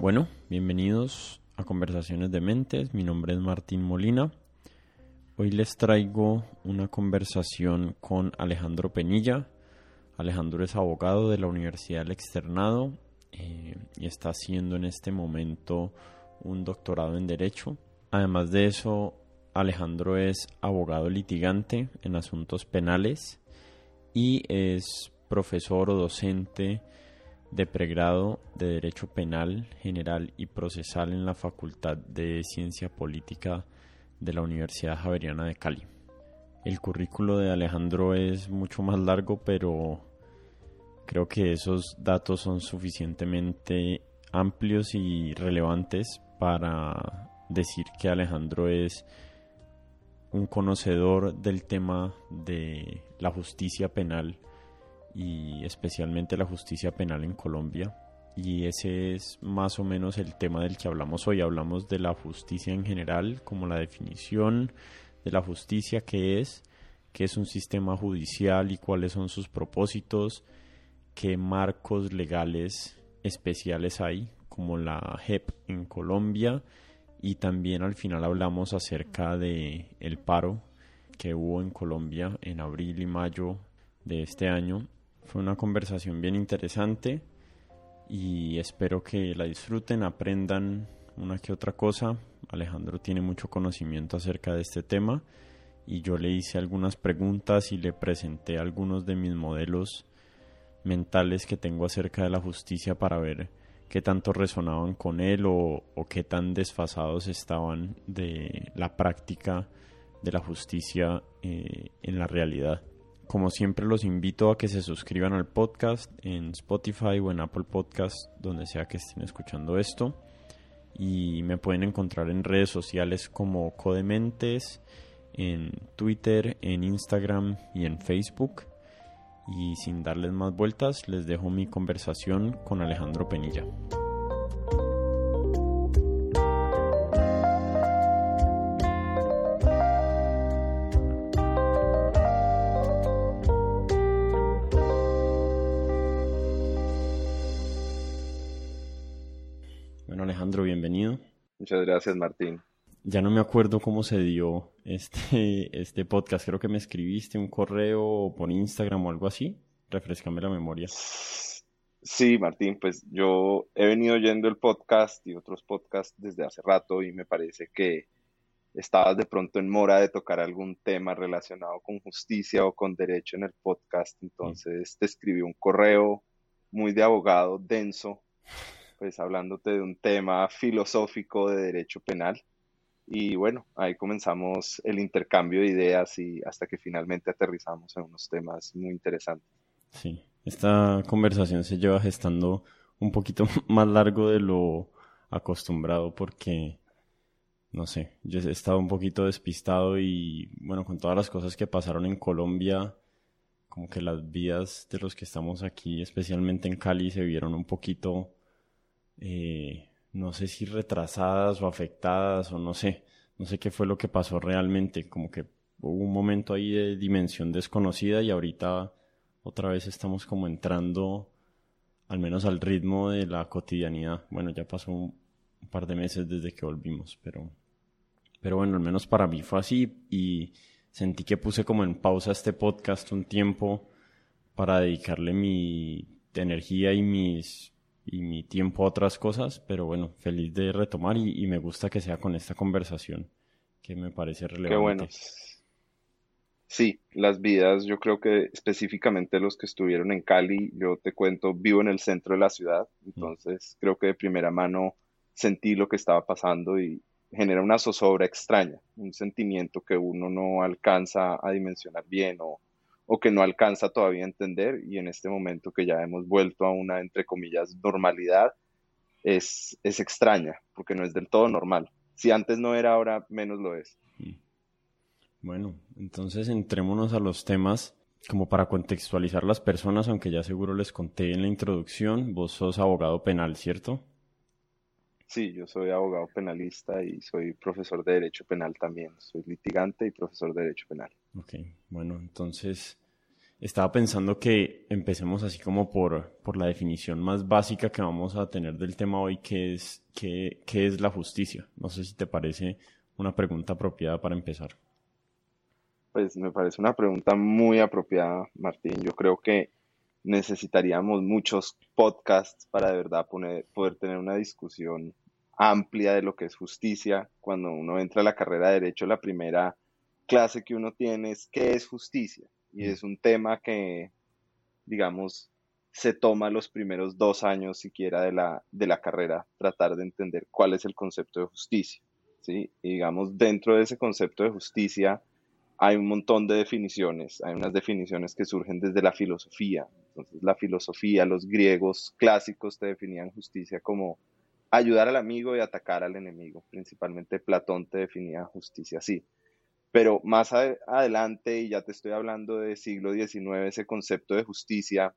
Bueno, bienvenidos a Conversaciones de Mentes. Mi nombre es Martín Molina. Hoy les traigo una conversación con Alejandro Penilla. Alejandro es abogado de la Universidad del Externado eh, y está haciendo en este momento un doctorado en Derecho. Además de eso, Alejandro es abogado litigante en asuntos penales y es profesor o docente de pregrado de Derecho Penal General y Procesal en la Facultad de Ciencia Política de la Universidad Javeriana de Cali. El currículo de Alejandro es mucho más largo, pero creo que esos datos son suficientemente amplios y relevantes para decir que Alejandro es un conocedor del tema de la justicia penal y especialmente la justicia penal en Colombia. Y ese es más o menos el tema del que hablamos hoy. Hablamos de la justicia en general, como la definición de la justicia, que es, qué es un sistema judicial y cuáles son sus propósitos, qué marcos legales especiales hay, como la JEP en Colombia. Y también al final hablamos acerca de el paro que hubo en Colombia en abril y mayo de este año fue una conversación bien interesante y espero que la disfruten, aprendan una que otra cosa. Alejandro tiene mucho conocimiento acerca de este tema y yo le hice algunas preguntas y le presenté algunos de mis modelos mentales que tengo acerca de la justicia para ver qué tanto resonaban con él o, qué tan desfasados estaban de la práctica de la justicia eh, en la realidad. Como siempre los invito a que se suscriban al podcast en Spotify o en Apple Podcast, donde sea que estén escuchando esto. Y me pueden encontrar en redes sociales como Codementes, en Twitter, en Instagram y en Facebook. Y sin darles más vueltas, les dejo mi conversación con Alejandro Penilla. Muchas gracias, Martín. Ya no me acuerdo cómo se dio este, este podcast. Creo que me escribiste un correo por Instagram o algo así. Refrescame la memoria. Sí, Martín, pues yo he venido oyendo el podcast y otros podcasts desde hace rato y me parece que estabas de pronto en mora de tocar algún tema relacionado con justicia o con derecho en el podcast. Entonces te escribí un correo muy de abogado, denso, pues hablándote de un tema filosófico de derecho penal. Y bueno, ahí comenzamos el intercambio de ideas y hasta que finalmente aterrizamos en unos temas muy interesantes. Sí, esta conversación se lleva gestando un poquito más largo de lo acostumbrado porque, no sé, yo he estado un poquito despistado y bueno, con todas las cosas que pasaron en Colombia, como que las vidas de los que estamos aquí, especialmente en Cali, se vieron un poquito eh, no sé si retrasadas o afectadas o no sé, no sé qué fue lo que pasó realmente, como que hubo un momento ahí de dimensión desconocida y ahorita otra vez estamos como entrando al menos al ritmo de la cotidianidad. Bueno, ya pasó un, par de meses desde que volvimos, pero, pero bueno, al menos para mí fue así y sentí que puse como en pausa este podcast un tiempo para dedicarle mi energía y mis y mi tiempo a otras cosas, pero bueno, feliz de retomar y, me gusta que sea con esta conversación, que me parece relevante. Qué bueno. Sí, las vidas, yo creo que específicamente los que estuvieron en Cali, yo te cuento, vivo en el centro de la ciudad, entonces creo que de primera mano sentí lo que estaba pasando y genera una zozobra extraña, un sentimiento que uno no alcanza a dimensionar bien o, o que no alcanza todavía a entender y en este momento que ya hemos vuelto a una, entre comillas, normalidad, es, es extraña, porque no es del todo normal. Si antes no era, ahora menos lo es. Mm. Bueno, entonces entrémonos a los temas como para contextualizar las personas, aunque ya seguro les conté en la introducción, vos sos abogado penal, ¿cierto? Sí, yo soy abogado penalista y soy profesor de Derecho Penal también. Soy litigante y profesor de Derecho Penal. Ok, bueno, entonces estaba pensando que empecemos así como por, por la definición más básica que vamos a tener del tema hoy, que es, qué, es la justicia. No sé si te parece una pregunta apropiada para empezar. Pues me parece una pregunta muy apropiada, Martín. Yo creo que necesitaríamos muchos podcasts para de verdad poder tener una discusión amplia de lo que es justicia. Cuando uno entra a la carrera de derecho, la primera clase que uno tiene es qué es justicia. Y es un tema que, digamos, se toma los primeros dos años siquiera de la, de la carrera, tratar de entender cuál es el concepto de justicia. ¿sí? Y digamos, dentro de ese concepto de justicia hay un montón de definiciones. Hay unas definiciones que surgen desde la filosofía. Entonces, la filosofía, los griegos clásicos te definían justicia como ayudar al amigo y atacar al enemigo. Principalmente Platón te definía justicia así. Pero más adelante, y ya te estoy hablando de siglo XIX, ese concepto de justicia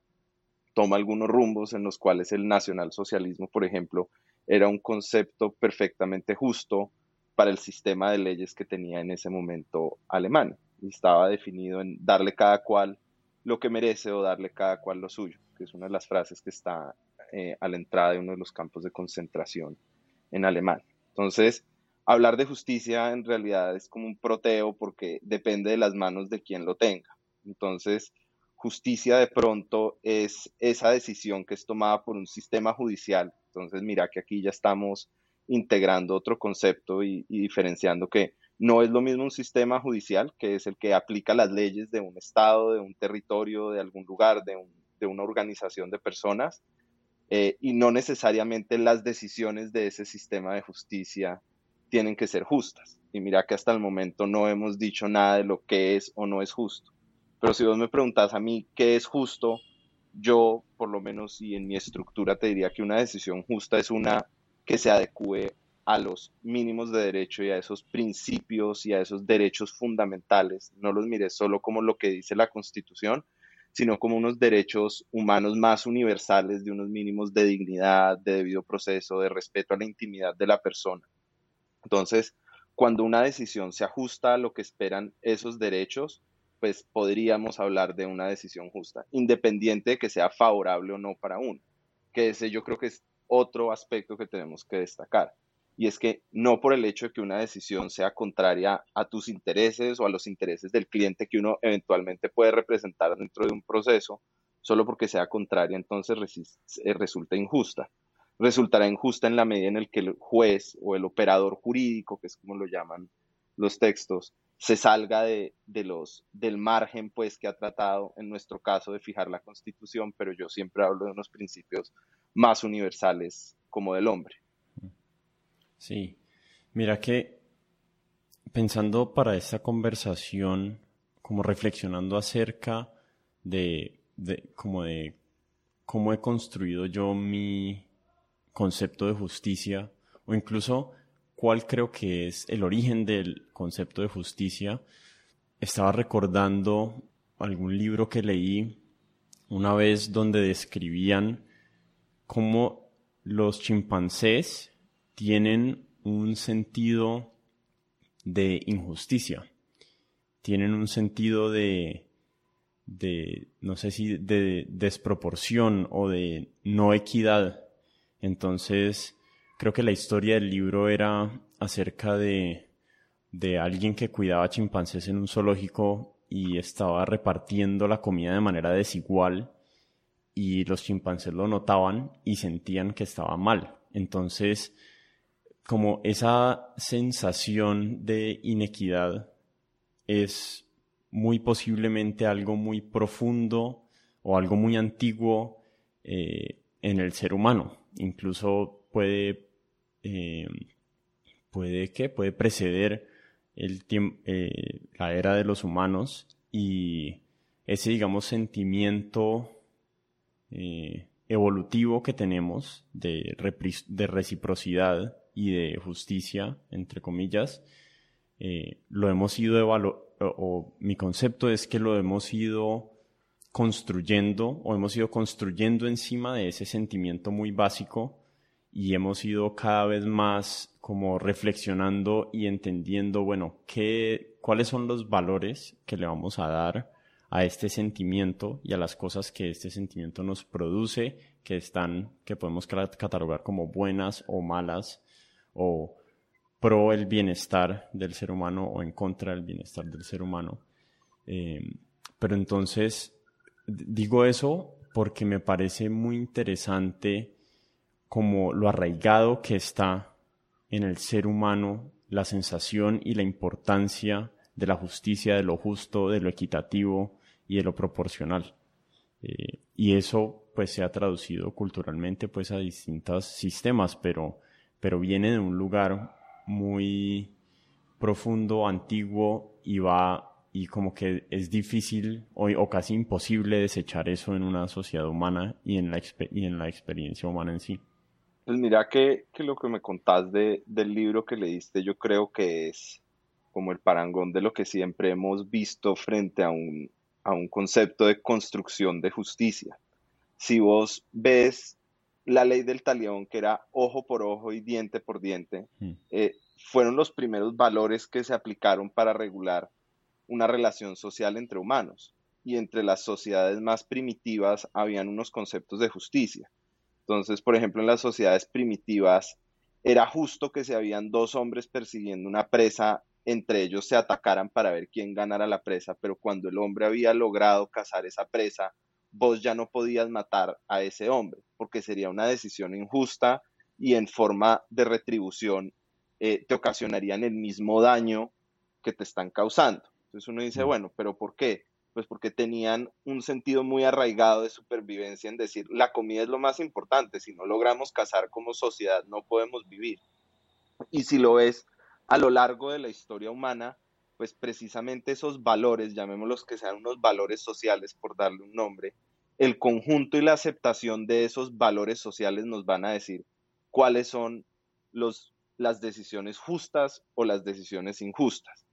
toma algunos rumbos en los cuales el nacionalsocialismo, por ejemplo, era un concepto perfectamente justo para el sistema de leyes que tenía en ese momento Alemania. Estaba definido en darle cada cual lo que merece o darle cada cual lo suyo, que es una de las frases que está eh, a la entrada de uno de los campos de concentración en Alemania. Entonces, hablar de justicia en realidad es como un proteo porque depende de las manos de quien lo tenga. Entonces, justicia de pronto es esa decisión que es tomada por un sistema judicial. Entonces, mira que aquí ya estamos integrando otro concepto y, diferenciando que no es lo mismo un sistema judicial, que es el que aplica las leyes de un estado, de un territorio, de algún lugar, de, una organización de personas, eh, y no necesariamente las decisiones de ese sistema de justicia tienen que ser justas. Y mira que hasta el momento no hemos dicho nada de lo que es o no es justo. Pero si vos me preguntas a mí qué es justo, yo por lo menos y en mi estructura te diría que una decisión justa es una que se adecue a los mínimos de derecho y a esos principios y a esos derechos fundamentales. No los mires solo como lo que dice la Constitución, sino como unos derechos humanos más universales de unos mínimos de dignidad, de debido proceso, de respeto a la intimidad de la persona. Entonces, cuando una decisión se ajusta a lo que esperan esos derechos, pues podríamos hablar de una decisión justa, independiente de que sea favorable o no para uno. Que ese yo creo que es otro aspecto que tenemos que destacar. Y es que no por el hecho de que una decisión sea contraria a tus intereses o a los intereses del cliente que uno eventualmente puede representar dentro de un proceso, solo porque sea contraria, entonces eh, resulta injusta resultará injusta en la medida en el que el juez o el operador jurídico, que es como lo llaman los textos, se salga de, los, del margen pues que ha tratado en nuestro caso de fijar la constitución, pero yo siempre hablo de unos principios más universales como del hombre. Sí, mira que pensando para esta conversación, como reflexionando acerca de, de, como de cómo he construido yo mi, concepto de justicia o incluso cuál creo que es el origen del concepto de justicia. Estaba recordando algún libro que leí una vez donde describían cómo los chimpancés tienen un sentido de injusticia, tienen un sentido de, de no sé si de desproporción o de no equidad entonces, creo que la historia del libro era acerca de, alguien que cuidaba chimpancés en un zoológico y estaba repartiendo la comida de manera desigual y los chimpancés lo notaban y sentían que estaba mal. Entonces, como esa sensación de inequidad es muy posiblemente algo muy profundo o algo muy antiguo eh, en el ser humano incluso puede, eh, puede, puede preceder el eh, la era de los humanos y ese, digamos, sentimiento eh, evolutivo que tenemos de, de, reciprocidad y de justicia, entre comillas, lo hemos ido o mi concepto es que lo hemos ido construyendo o hemos ido construyendo encima de ese sentimiento muy básico y hemos ido cada vez más como reflexionando y entendiendo, bueno, qué, cuáles son los valores que le vamos a dar a este sentimiento y a las cosas que este sentimiento nos produce, que están, que podemos catalogar como buenas o malas, o pro el bienestar del ser humano o en contra del bienestar del ser humano. Eh, pero entonces, digo eso porque me parece muy interesante como lo arraigado que está en el ser humano la sensación y la importancia de la justicia, de lo justo, de lo equitativo y de lo proporcional. Eh, y eso pues se ha traducido culturalmente pues a distintos sistemas, pero, pero viene de un lugar muy profundo, antiguo y va y como que es difícil o, o, casi imposible desechar eso en una sociedad humana y en la, y en la experiencia humana en sí. Pues mira que, que lo que me contás de, del libro que leíste yo creo que es como el parangón de lo que siempre hemos visto frente a un, a un concepto de construcción de justicia. Si vos ves la ley del talión, que era ojo por ojo y diente por diente, mm. eh, fueron los primeros valores que se aplicaron para regular una relación social entre humanos. Y entre las sociedades más primitivas habían unos conceptos de justicia. Entonces, por ejemplo, en las sociedades primitivas era justo que si habían dos hombres persiguiendo una presa, entre ellos se atacaran para ver quién ganara la presa, pero cuando el hombre había logrado cazar esa presa, vos ya no podías matar a ese hombre, porque sería una decisión injusta y en forma de retribución eh, te ocasionarían el mismo daño que te están causando. Entonces uno dice, bueno, pero ¿por qué? Pues porque tenían un sentido muy arraigado de supervivencia en decir, la comida es lo más importante, si no logramos cazar como sociedad no podemos vivir. Y si lo ves a lo largo de la historia humana, pues precisamente esos valores, llamémoslos que sean unos valores sociales por darle un nombre, el conjunto y la aceptación de esos valores sociales nos van a decir cuáles son los, las decisiones justas o las decisiones injustas.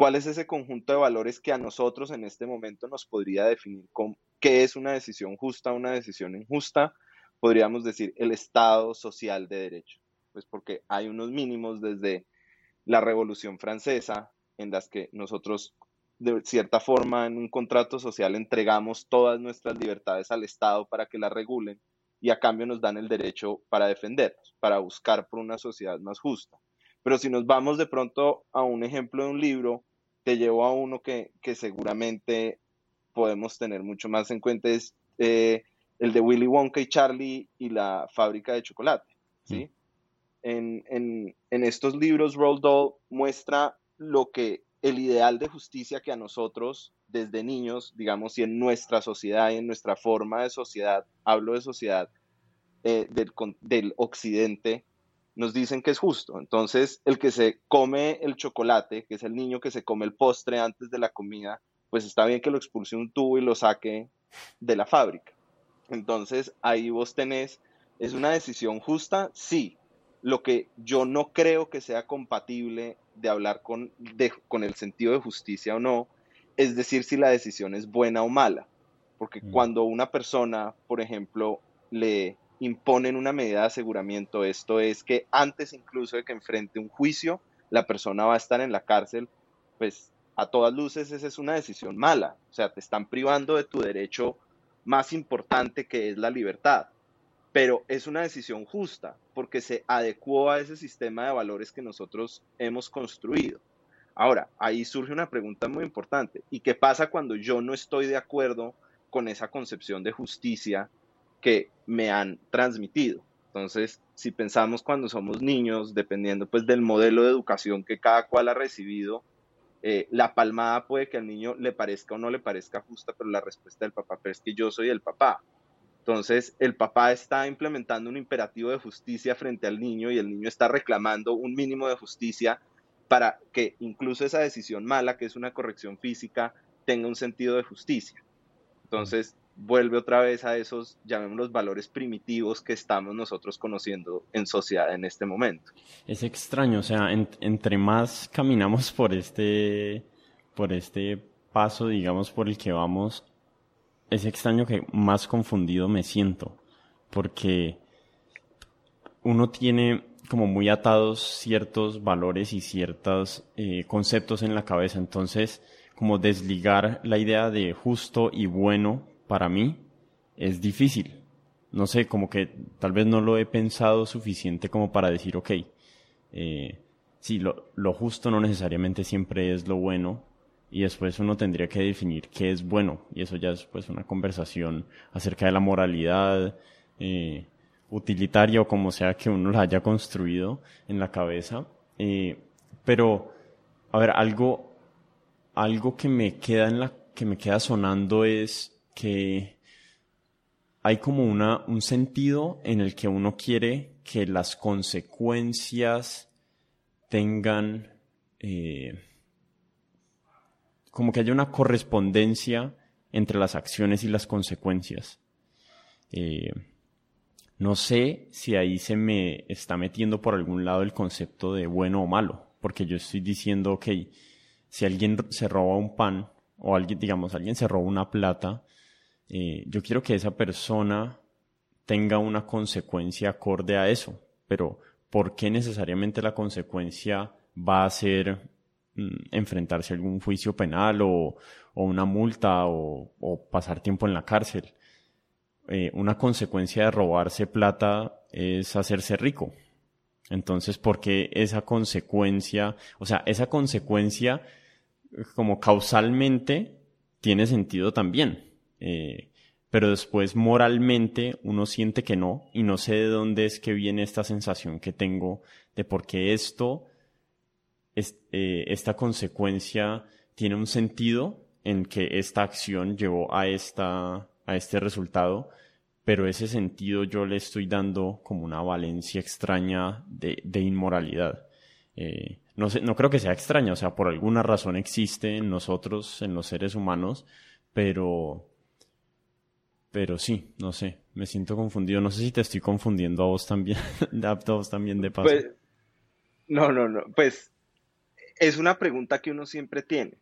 ¿Cuál es ese conjunto de valores que a nosotros en este momento nos podría definir con qué es una decisión justa, una decisión injusta? Podríamos decir el Estado social de derecho, pues porque hay unos mínimos desde la Revolución Francesa en las que nosotros de cierta forma en un contrato social entregamos todas nuestras libertades al Estado para que las regulen y a cambio nos dan el derecho para defendernos, para buscar por una sociedad más justa. Pero si nos vamos de pronto a un ejemplo de un libro, te llevo a uno que, seguramente podemos tener mucho más en cuenta, es eh, el de Willy Wonka y Charlie y la fábrica de chocolate. ¿sí? Mm. En, estos libros, Roald Dahl muestra lo que el ideal de justicia que a nosotros desde niños, digamos, y en nuestra sociedad y en nuestra forma de sociedad, hablo de sociedad eh, del, del occidente, nos dicen que es justo. Entonces, el que se come el chocolate, que es el niño que se come el postre antes de la comida, pues está bien que lo expulse un tubo y lo saque de la fábrica. Entonces, ahí vos tenés, ¿es una decisión justa? Sí. Lo que yo no creo que sea compatible de hablar con, con el sentido de justicia o no, es decir si la decisión es buena o mala. Porque mm. cuando una persona, por ejemplo, le imponen una medida de aseguramiento. Esto es que antes incluso de que enfrente un juicio, la persona va a estar en la cárcel, pues a todas luces esa es una decisión mala. O sea, te están privando de tu derecho más importante que es la libertad. Pero es una decisión justa porque se adecuó a ese sistema de valores que nosotros hemos construido. Ahora, ahí surge una pregunta muy importante. ¿Y qué pasa cuando yo no estoy de acuerdo con esa concepción de justicia que me han transmitido. Entonces, si pensamos cuando somos niños, dependiendo pues del modelo de educación que cada cual ha recibido, eh, la palmada puede que al niño le parezca o no le parezca justa, pero la respuesta del papá es que yo soy el papá. Entonces, el papá está implementando un imperativo de justicia frente al niño y el niño está reclamando un mínimo de justicia para que incluso esa decisión mala, que es una corrección física, tenga un sentido de justicia. Entonces, vuelve otra vez a esos, llamémoslos valores primitivos que estamos nosotros conociendo en sociedad en este momento. Es extraño, o sea, entre más caminamos por este, por este paso, digamos, por el que vamos, es extraño que más confundido me siento, porque uno tiene como muy atados ciertos valores y ciertos eh, conceptos en la cabeza, entonces como desligar la idea de justo y bueno para mí es difícil. No sé, como que tal vez no lo he pensado suficiente como para decir, ok, eh, sí, lo, lo justo no necesariamente siempre es lo bueno, y después uno tendría que definir qué es bueno y eso ya es pues una conversación acerca de la moralidad eh, utilitaria o como sea que uno la haya construido en la cabeza eh, pero a ver algo algo que me queda en la que me queda sonando es que hay como una un sentido en el que uno quiere que las consecuencias tengan eh, como que haya una correspondencia entre las acciones y las consecuencias. Eh, no sé si ahí se me está metiendo por algún lado el concepto de bueno o malo, porque yo estoy diciendo, ok, si alguien se roba un pan o alguien, digamos, alguien se roba una plata, eh, yo quiero que esa persona tenga una consecuencia acorde a eso, pero ¿por qué necesariamente la consecuencia va a ser Mm, enfrentarse a algún juicio penal o, una multa o, pasar tiempo en la cárcel. Eh, una consecuencia de robarse plata es hacerse rico. Entonces, ¿por qué esa consecuencia, o sea, esa consecuencia como causalmente tiene sentido también? Eh, pero después moralmente uno siente que no y no sé de dónde es que viene esta sensación que tengo de por qué esto eh, esta consecuencia tiene un sentido en que esta acción llevó a, esta, a este resultado, pero ese sentido yo le estoy dando como una valencia extraña de, inmoralidad. Eh, no, sé, no creo que sea extraña, o sea, por alguna razón existe en nosotros, en los seres humanos, pero, pero sí, no sé, me siento confundido. No sé si te estoy confundiendo a vos también, a vos también de paso. Pues, no, no, no, pues es una pregunta que uno siempre tiene,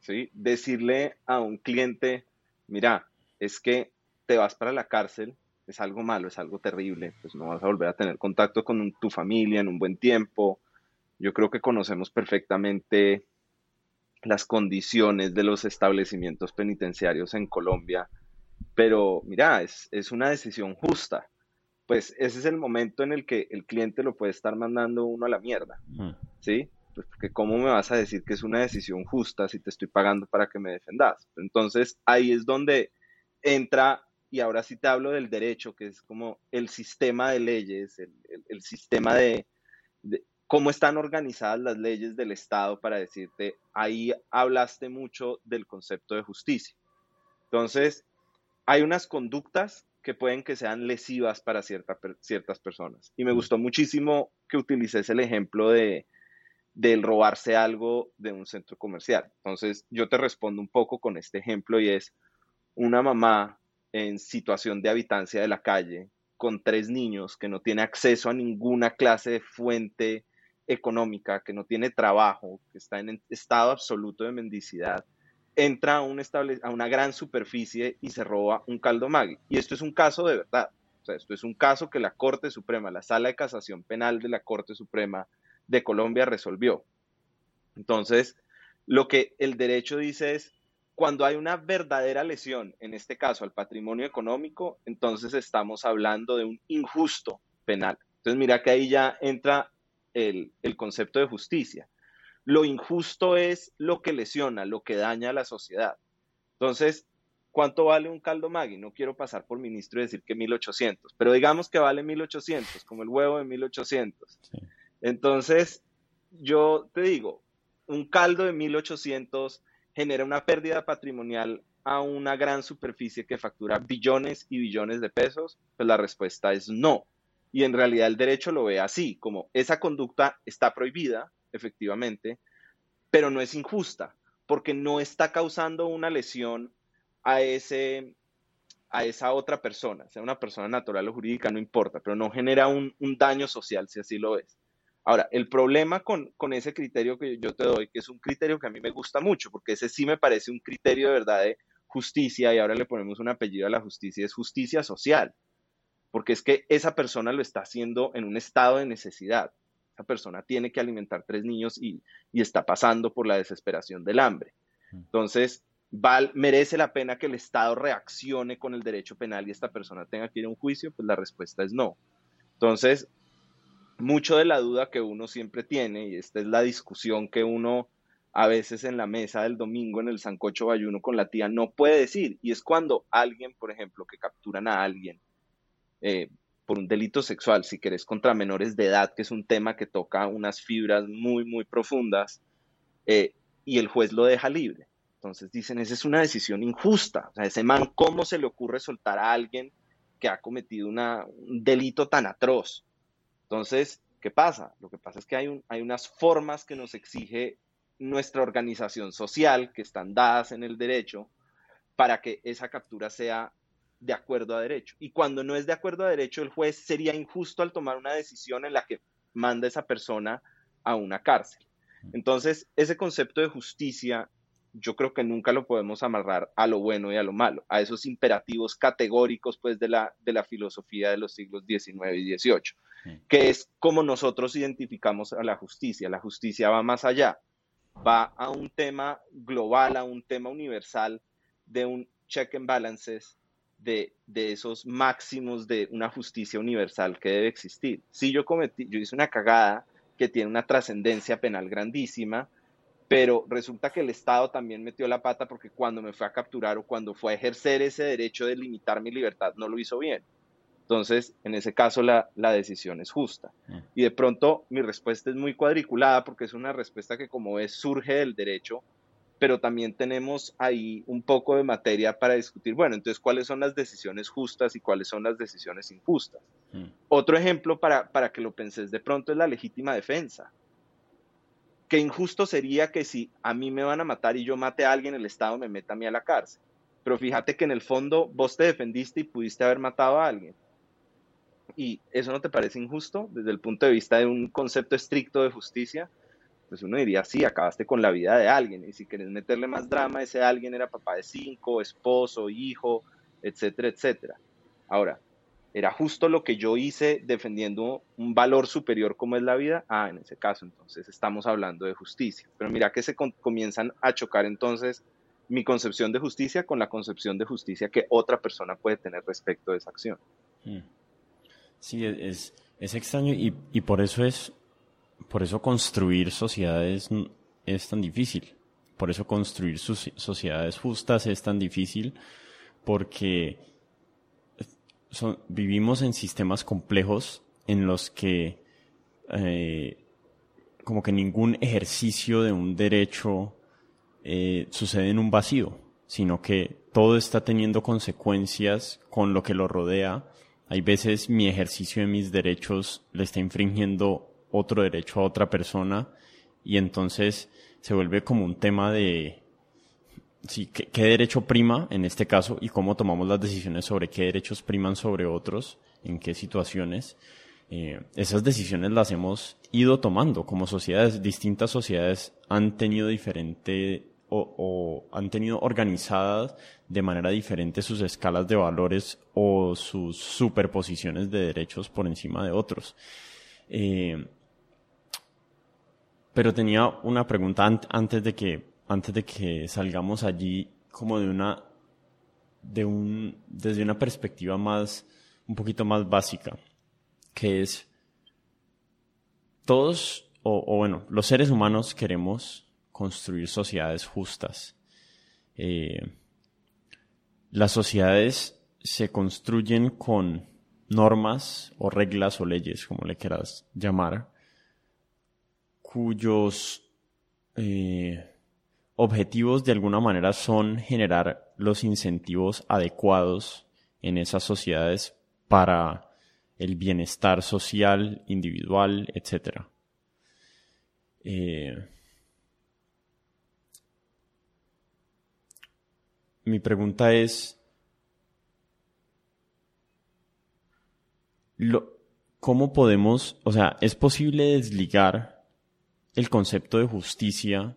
¿sí? Decirle a un cliente, mira, es que te vas para la cárcel, es algo malo, es algo terrible, pues no vas a volver a tener contacto con tu familia en un buen tiempo. Yo creo que conocemos perfectamente las condiciones de los establecimientos penitenciarios en Colombia, pero mira, es, es una decisión justa. Pues ese es el momento en el que el cliente lo puede estar mandando uno a la mierda, ¿sí? pues porque cómo me vas a decir que es una decisión justa si te estoy pagando para que me defendas. Entonces ahí es donde entra, y ahora sí te hablo del derecho, que es como el sistema de leyes, el, sistema de, cómo están organizadas las leyes del Estado para decirte, ahí hablaste mucho del concepto de justicia. Entonces, hay unas conductas que pueden que sean lesivas para ciertas personas. Y me gustó muchísimo que utilices el ejemplo de, del robarse algo de un centro comercial. Entonces, yo te respondo un poco con este ejemplo y es una mamá en situación de habitancia de la calle con tres niños que no tiene acceso a ninguna clase de fuente económica, que no tiene trabajo, que está en estado absoluto de mendicidad, entra a, un a una gran superficie y se roba un caldo magui. Y esto es un caso de verdad. O sea, esto es un caso que la Corte Suprema, la Sala de Casación Penal de la Corte Suprema, de Colombia resolvió. Entonces, lo que el derecho dice es, cuando hay una verdadera lesión, en este caso al patrimonio económico, entonces estamos hablando de un injusto penal. Entonces, mira que ahí ya entra el, concepto de justicia. Lo injusto es lo que lesiona, lo que daña a la sociedad. Entonces, ¿cuánto vale un caldo Maggi? No quiero pasar por ministro y decir que 1800, pero digamos que vale 1800, como el huevo de 1800. Sí. Entonces, yo te digo, un caldo de 1800 genera una pérdida patrimonial a una gran superficie que factura billones y billones de pesos, pues la respuesta es no. Y en realidad el derecho lo ve así, como esa conducta está prohibida, efectivamente, pero no es injusta, porque no está causando una lesión a ese a esa otra persona, sea una persona natural o jurídica, no importa, pero no genera un, un daño social, si así lo es. Ahora, el problema con, ese criterio que yo te doy, que es un criterio que a mí me gusta mucho, porque ese sí me parece un criterio de verdad de justicia, y ahora le ponemos un apellido a la justicia, es justicia social, porque es que esa persona lo está haciendo en un estado de necesidad. Persona tiene que alimentar tres niños y, y está pasando por la desesperación del hambre. Entonces, Val, ¿merece la pena que el Estado reaccione con el derecho penal y esta persona tenga que ir a un juicio? Pues la respuesta es no. Entonces, mucho de la duda que uno siempre tiene, y esta es la discusión que uno a veces en la mesa del domingo en el Sancocho Bayuno con la tía no puede decir, y es cuando alguien, por ejemplo, que capturan a alguien eh, por un delito sexual, si querés, contra menores de edad, que es un tema que toca unas fibras muy, muy profundas, eh, y el juez lo deja libre. Entonces dicen, esa es una decisión injusta. O sea, ese man, ¿cómo se le ocurre soltar a alguien que ha cometido un delito tan atroz? Entonces, ¿qué pasa? Lo que pasa es que hay, hay unas formas que nos exige nuestra organización social, que están dadas en el derecho, para que esa captura sea de acuerdo a derecho. Y cuando no es de acuerdo a derecho, el juez sería injusto al tomar una decisión en la que manda a esa persona a una cárcel. Entonces, ese concepto de justicia yo creo que nunca lo podemos amarrar a lo bueno y a lo malo, a esos imperativos categóricos pues de la, de la filosofía de los siglos XIX y XVIII, que es como nosotros identificamos a la justicia. La justicia va más allá, va a un tema global, a un tema universal de un check and balances, de, de, esos máximos de una justicia universal que debe existir. Si yo cometí, yo hice una cagada que tiene una trascendencia penal grandísima, pero resulta que el Estado también metió la pata porque cuando me fue a capturar o cuando fue a ejercer ese derecho de limitar mi libertad no lo hizo bien. Entonces, en ese caso, la, decisión es justa. Mm. Y de pronto mi respuesta es muy cuadriculada porque es una respuesta que como es surge del derecho, pero también tenemos ahí un poco de materia para discutir, bueno, entonces, ¿cuáles son las decisiones justas y cuáles son las decisiones injustas? Mm. Otro ejemplo para, para que lo penses de pronto es la legítima defensa qué injusto sería que si a mí me van a matar y yo mate a alguien, el Estado me meta a mí a la cárcel. Pero fíjate que en el fondo vos te defendiste y pudiste haber matado a alguien. ¿Y eso no te parece injusto desde el punto de vista de un concepto estricto de justicia? Pues uno diría, sí, acabaste con la vida de alguien. Y si quieres meterle más drama, ese alguien era papá de cinco, esposo, hijo, etcétera, etcétera. Ahora, era justo lo que yo hice defendiendo un valor superior como es la vida, ah, en ese caso entonces estamos hablando de justicia. Pero mira que se comienzan a chocar entonces mi concepción de justicia con la concepción de justicia que otra persona puede tener respecto de esa acción. Hmm. Sí, es, es extraño y, y, por eso es, por eso construir sociedades es tan difícil. Por eso construir sociedades justas es tan difícil porque vivimos en sistemas complejos en los que eh, como que ningún ejercicio de un derecho eh, sucede en un vacío, sino que todo está teniendo consecuencias con lo que lo rodea. Hay veces mi ejercicio de mis derechos le está infringiendo otro derecho a otra persona y entonces se vuelve como un tema de sí, qué, derecho prima en este caso y cómo tomamos las decisiones sobre qué derechos priman sobre otros, en qué situaciones. Eh, esas decisiones las hemos ido tomando como sociedades. Distintas sociedades han tenido diferente o, han tenido organizadas de manera diferente sus escalas de valores o sus superposiciones de derechos por encima de otros. Eh, pero tenía una pregunta antes de que antes de que salgamos allí como de una de un desde una perspectiva más un poquito más básica que es todos o, bueno los seres humanos queremos construir sociedades justas. Eh, las sociedades se construyen con normas o reglas o leyes como le quieras llamar cuyos eh, objetivos de alguna manera son generar los incentivos adecuados en esas sociedades para el bienestar social, individual, etc. Eh, mi pregunta es, ¿cómo podemos, o sea, es posible desligar el concepto de justicia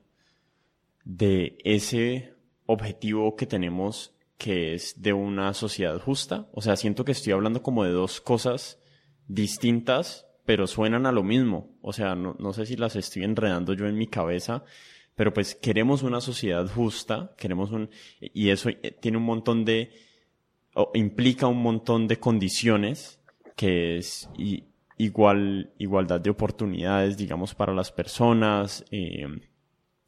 de ese objetivo que tenemos que es de una sociedad justa. O sea, siento que estoy hablando como de dos cosas distintas, pero suenan a lo mismo. O sea, no, sé si las estoy enredando yo en mi cabeza, pero pues queremos una sociedad justa, queremos un, y eso tiene un montón de, implica un montón de condiciones que es igual, igualdad de oportunidades, digamos, para las personas, eh,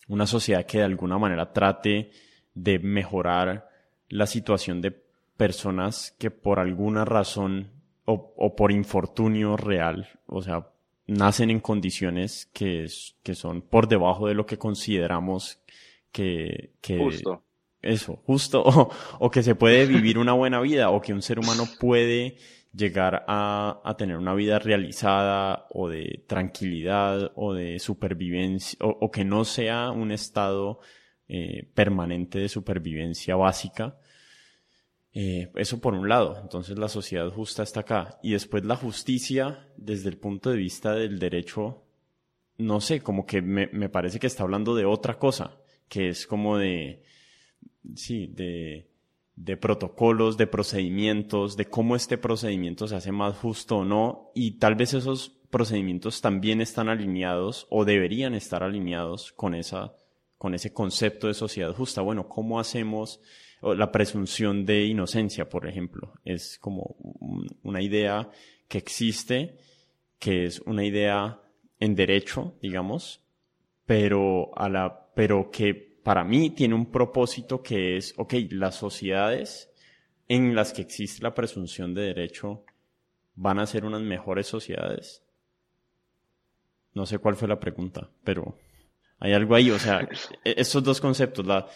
una sociedad que de alguna manera trate de mejorar la situación de personas que por alguna razón o, o por infortunio real, o sea, nacen en condiciones que, que son por debajo de lo que consideramos que, que justo. eso, justo, o, o, que se puede vivir una buena vida, o que un ser humano puede llegar a, a tener una vida realizada, o de tranquilidad, o de supervivencia, o, que no sea un estado eh, permanente de supervivencia básica, eh, eso por un lado, entonces la sociedad justa está acá. Y después la justicia, desde el punto de vista del derecho, no sé, como que me, me parece que está hablando de otra cosa, que es como de, sí, de, de protocolos, de procedimientos, de cómo este procedimiento se hace más justo o no, y tal vez esos procedimientos también están alineados o deberían estar alineados con esa, con ese concepto de sociedad justa. Bueno, ¿cómo hacemos la presunción de inocencia, por ejemplo. Es como una idea que existe, que es una idea en derecho, digamos, pero, a la, pero que para mí tiene un propósito que es, ok, las sociedades en las que existe la presunción de derecho van a ser unas mejores sociedades. No sé cuál fue la pregunta, pero hay algo ahí, o sea, e-, estos dos conceptos, la,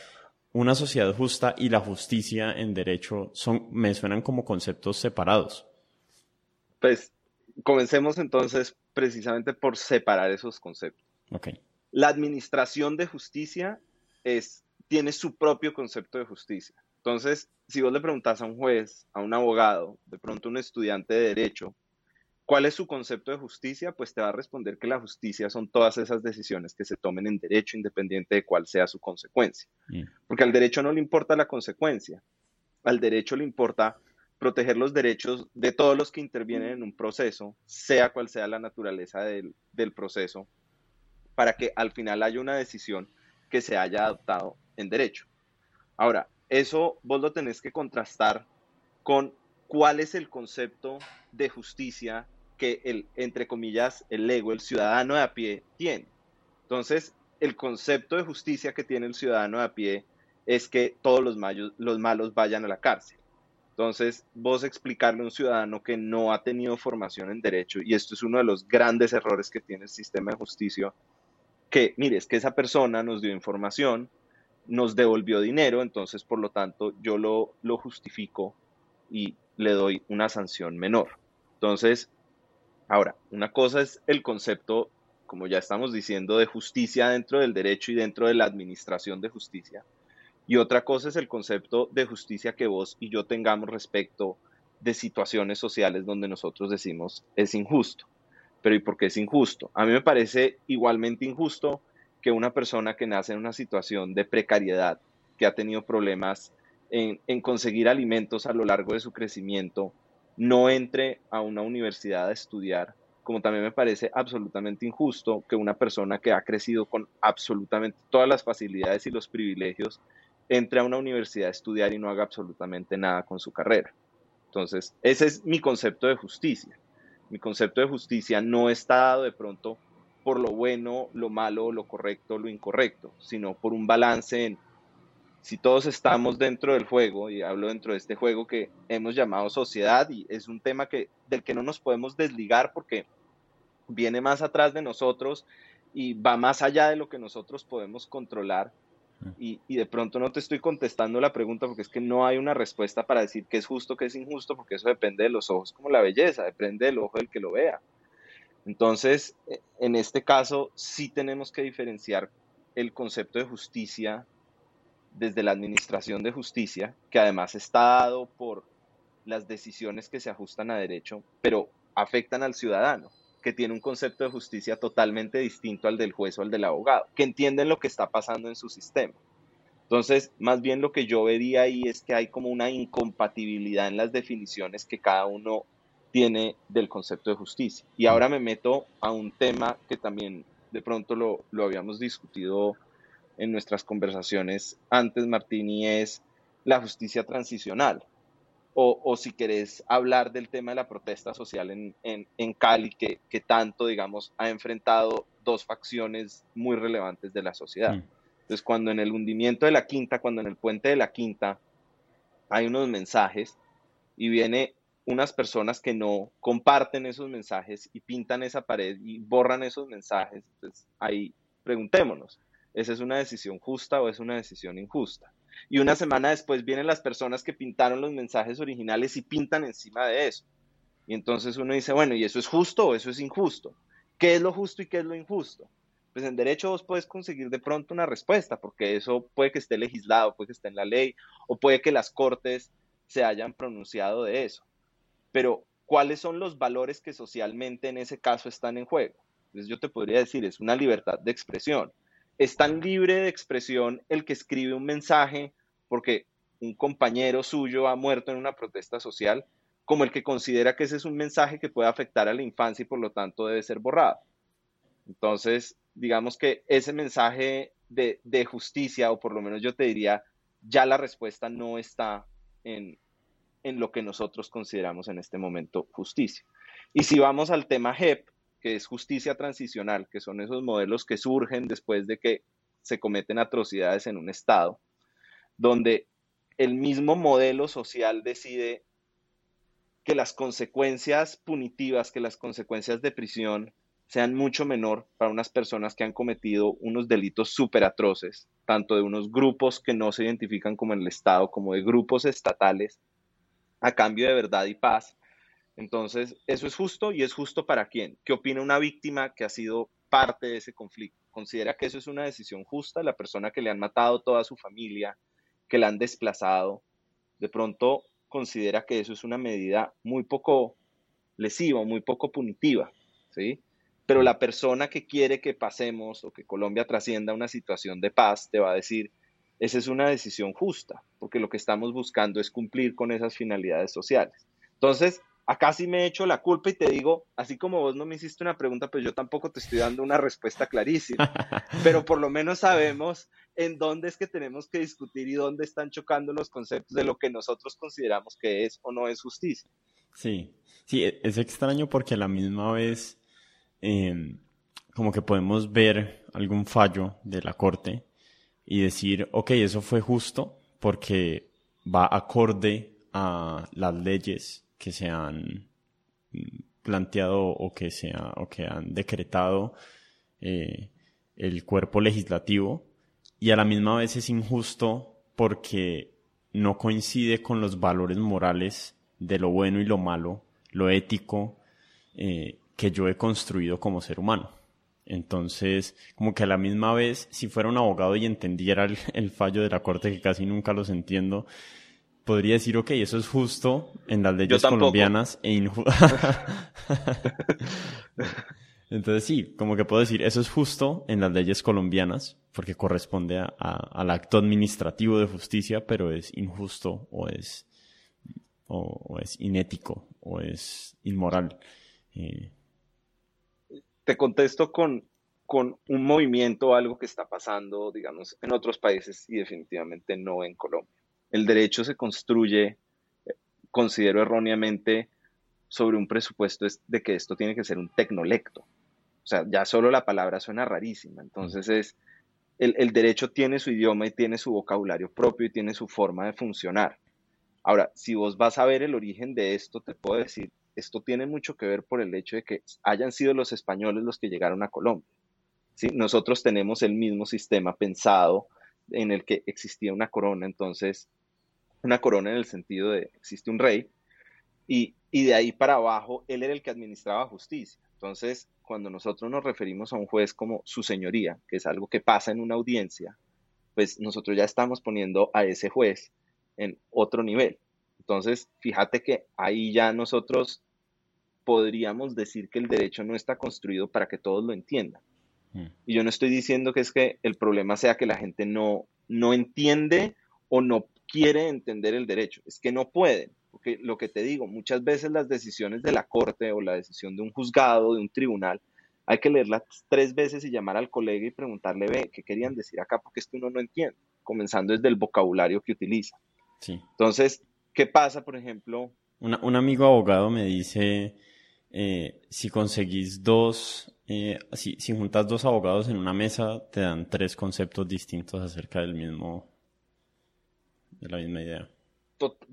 una sociedad justa y la justicia en derecho son, me suenan como conceptos separados. Pues comencemos entonces precisamente por separar esos conceptos. Okay. La administración de justicia es, tiene su propio concepto de justicia. Entonces, si vos le preguntas a un juez, a un abogado, de pronto un estudiante de derecho, ¿Cuál es su concepto de justicia? Pues te va a responder que la justicia son todas esas decisiones que se tomen en derecho independiente de cuál sea su consecuencia. Porque al derecho no le importa la consecuencia, al derecho le importa proteger los derechos de todos los que intervienen en un proceso, sea cual sea la naturaleza del, del proceso, para que al final haya una decisión que se haya adoptado en derecho. Ahora, eso vos lo tenés que contrastar con cuál es el concepto de justicia que el, entre comillas, el ego, el ciudadano de a pie, tiene. Entonces, el concepto de justicia que tiene el ciudadano de a pie es que todos los, los malos vayan a la cárcel. Entonces, vos explicarle a un ciudadano que no ha tenido formación en derecho, y esto es uno de los grandes errores que tiene el sistema de justicia, que, mire, es que esa persona nos dio información, nos devolvió dinero, entonces, por lo tanto, yo lo, lo justifico y le doy una sanción menor. Entonces, Ahora, una cosa es el concepto, como ya estamos diciendo, de justicia dentro del derecho y dentro de la administración de justicia. Y otra cosa es el concepto de justicia que vos y yo tengamos respecto de situaciones sociales donde nosotros decimos es injusto. Pero ¿y por qué es injusto? A mí me parece igualmente injusto que una persona que nace en una situación de precariedad, que ha tenido problemas en, en conseguir alimentos a lo largo de su crecimiento, no entre a una universidad a estudiar, como también me parece absolutamente injusto que una persona que ha crecido con absolutamente todas las facilidades y los privilegios entre a una universidad a estudiar y no haga absolutamente nada con su carrera. Entonces, ese es mi concepto de justicia. Mi concepto de justicia no está dado de pronto por lo bueno, lo malo, lo correcto, lo incorrecto, sino por un balance en si todos estamos dentro del juego, y hablo dentro de este juego que hemos llamado sociedad, y es un tema que, del que no nos podemos desligar porque viene más atrás de nosotros y va más allá de lo que nosotros podemos controlar. Y, de pronto no te estoy contestando la pregunta porque es que no hay una respuesta para decir qué es justo, qué es injusto, porque eso depende de los ojos, como la belleza, depende del ojo del que lo vea. Entonces, e, en este caso, sí tenemos que diferenciar el concepto de justicia desde la Administración de Justicia, que además está dado por las decisiones que se ajustan a derecho, pero afectan al ciudadano, que tiene un concepto de justicia totalmente distinto al del juez o al del abogado, que entienden lo que está pasando en su sistema. Entonces, más bien lo que yo vería ahí es que hay como una incompatibilidad en las definiciones que cada uno tiene del concepto de justicia. Y ahora me meto a un tema que también de pronto lo, lo habíamos discutido en nuestras conversaciones antes, Martín, es la justicia transicional. O, si querés hablar del tema de la protesta social en, en, Cali, que, que, tanto, digamos, ha enfrentado dos facciones muy relevantes de la sociedad. Mm. Entonces, cuando en el hundimiento de la quinta, cuando en el puente de la quinta hay unos mensajes y viene unas personas que no comparten esos mensajes y pintan esa pared y borran esos mensajes, pues ahí preguntémonos, ¿esa es una decisión justa o es una decisión injusta? Y una semana después vienen las personas que pintaron los mensajes originales y pintan encima de eso. Y entonces uno dice, bueno, ¿y eso es justo o eso es injusto? ¿Qué es lo justo y qué es lo injusto? Pues en derecho vos puedes conseguir de pronto una respuesta, porque eso puede que esté legislado, puede que esté en la ley, o puede que las cortes se hayan pronunciado de eso. Pero, ¿cuáles son los valores que socialmente en ese caso están en juego? Entonces yo te podría decir, es una libertad de expresión es tan libre de expresión el que escribe un mensaje porque un compañero suyo ha muerto en una protesta social, como el que considera que ese es un mensaje que puede afectar a la infancia y por lo tanto debe ser borrado. Entonces, digamos que ese mensaje de, justicia, o por lo menos yo te diría, ya la respuesta no está en, en lo que nosotros consideramos en este momento justicia. Y si vamos al tema HEP, que es justicia transicional, que son esos modelos que surgen después de que se cometen atrocidades en un Estado, donde el mismo modelo social decide que las consecuencias punitivas, que las consecuencias de prisión sean mucho menor para unas personas que han cometido unos delitos súper atroces, tanto de unos grupos que no se identifican como el Estado, como de grupos estatales, a cambio de verdad y paz, entonces, ¿eso es justo y es justo para quién? ¿Qué opina una víctima que ha sido parte de ese conflicto? ¿Considera que eso es una decisión justa? La persona que le han matado toda su familia, que la han desplazado, de pronto considera que eso es una medida muy poco lesiva, muy poco punitiva, ¿sí? Pero la persona que quiere que pasemos o que Colombia trascienda una situación de paz te va a decir, esa es una decisión justa, porque lo que estamos buscando es cumplir con esas finalidades sociales. Entonces, Acá sí me he hecho la culpa y te digo, así como vos no me hiciste una pregunta, pues yo tampoco te estoy dando una respuesta clarísima. Pero por lo menos sabemos en dónde es que tenemos que discutir y dónde están chocando los conceptos de lo que nosotros consideramos que es o no es justicia. Sí, sí, e-, es extraño porque a la misma vez em, como que podemos ver algún fallo de la corte y decir, ok, eso fue justo porque va acorde a las leyes que se han planteado o que, sea, o que han decretado eh, el cuerpo legislativo y a la misma vez es injusto porque no coincide con los valores morales de lo bueno y lo malo, lo ético eh, que yo he construido como ser humano. Entonces, como que a la misma vez, si fuera un abogado y entendiera el fallo de la corte, que casi nunca los entiendo, podría decir, ok, eso es justo en las leyes colombianas e injusto. Entonces sí, como que puedo decir, eso es justo en las leyes colombianas, porque corresponde al acto administrativo de justicia, pero es injusto o es, o, es inético o es inmoral. Eh, Te contesto con, con un movimiento, algo que está pasando, digamos, en otros países y definitivamente no en Colombia el derecho se construye, considero erróneamente, sobre un presupuesto de que esto tiene que ser un tecnolecto. O sea, ya solo la palabra suena rarísima. Entonces es, el, el, derecho tiene su idioma y tiene su vocabulario propio y tiene su forma de funcionar. Ahora, si vos vas a ver el origen de esto, te puedo decir, esto tiene mucho que ver por el hecho de que hayan sido los españoles los que llegaron a Colombia. ¿sí? Nosotros tenemos el mismo sistema pensado en el que existía una corona, entonces una corona en el sentido de existe un rey, y, de ahí para abajo él era el que administraba justicia. Entonces, cuando nosotros nos referimos a un juez como su señoría, que es algo que pasa en una audiencia, pues nosotros ya estamos poniendo a ese juez en otro nivel. Entonces, fíjate que ahí ya nosotros podríamos decir que el derecho no está construido para que todos lo entiendan. Mm. Y yo no estoy diciendo que es que el problema sea que la gente no, no entiende o no quiere entender el derecho, es que no pueden, porque lo que te digo, muchas veces las decisiones de la corte o la decisión de un juzgado, de un tribunal, hay que leerla tres veces y llamar al colega y preguntarle, ve, ¿qué querían decir acá? Porque esto uno no entiende, comenzando desde el vocabulario que utiliza. Sí. Entonces, ¿qué pasa, por ejemplo? un amigo abogado me dice, eh, si conseguís dos, eh, si, si juntas dos abogados en una mesa, te dan tres conceptos distintos acerca del mismo, de la misma idea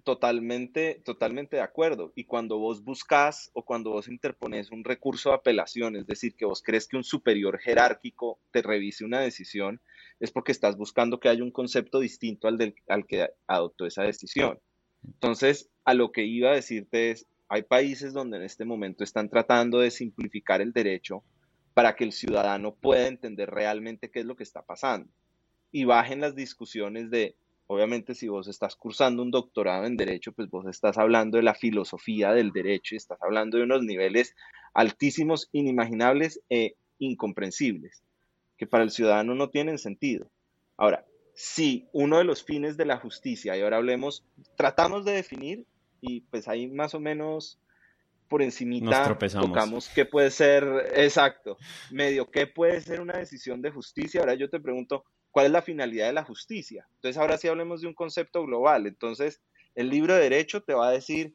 totalmente, totalmente de acuerdo. Y cuando vos buscas o cuando vos interpones un recurso de apelación, es decir, que vos crees que un superior jerárquico te revise una decisión, es porque estás buscando que haya un concepto distinto al, del, al que adoptó esa decisión. Entonces, a lo que iba a decirte es, hay países donde en este momento están tratando de simplificar el derecho para que el ciudadano pueda entender realmente qué es lo que está pasando y bajen las discusiones de Obviamente, si vos estás cursando un doctorado en Derecho, pues vos estás hablando de la filosofía del derecho y estás hablando de unos niveles altísimos, inimaginables e incomprensibles, que para el ciudadano no tienen sentido. Ahora, si uno de los fines de la justicia, y ahora hablemos, tratamos de definir, y pues ahí más o menos por encimita tocamos qué puede ser, exacto, medio qué puede ser una decisión de justicia. Ahora yo te pregunto, ¿Cuál es la finalidad de la justicia? Entonces, ahora sí hablemos de un concepto global. Entonces, el libro de derecho te va a decir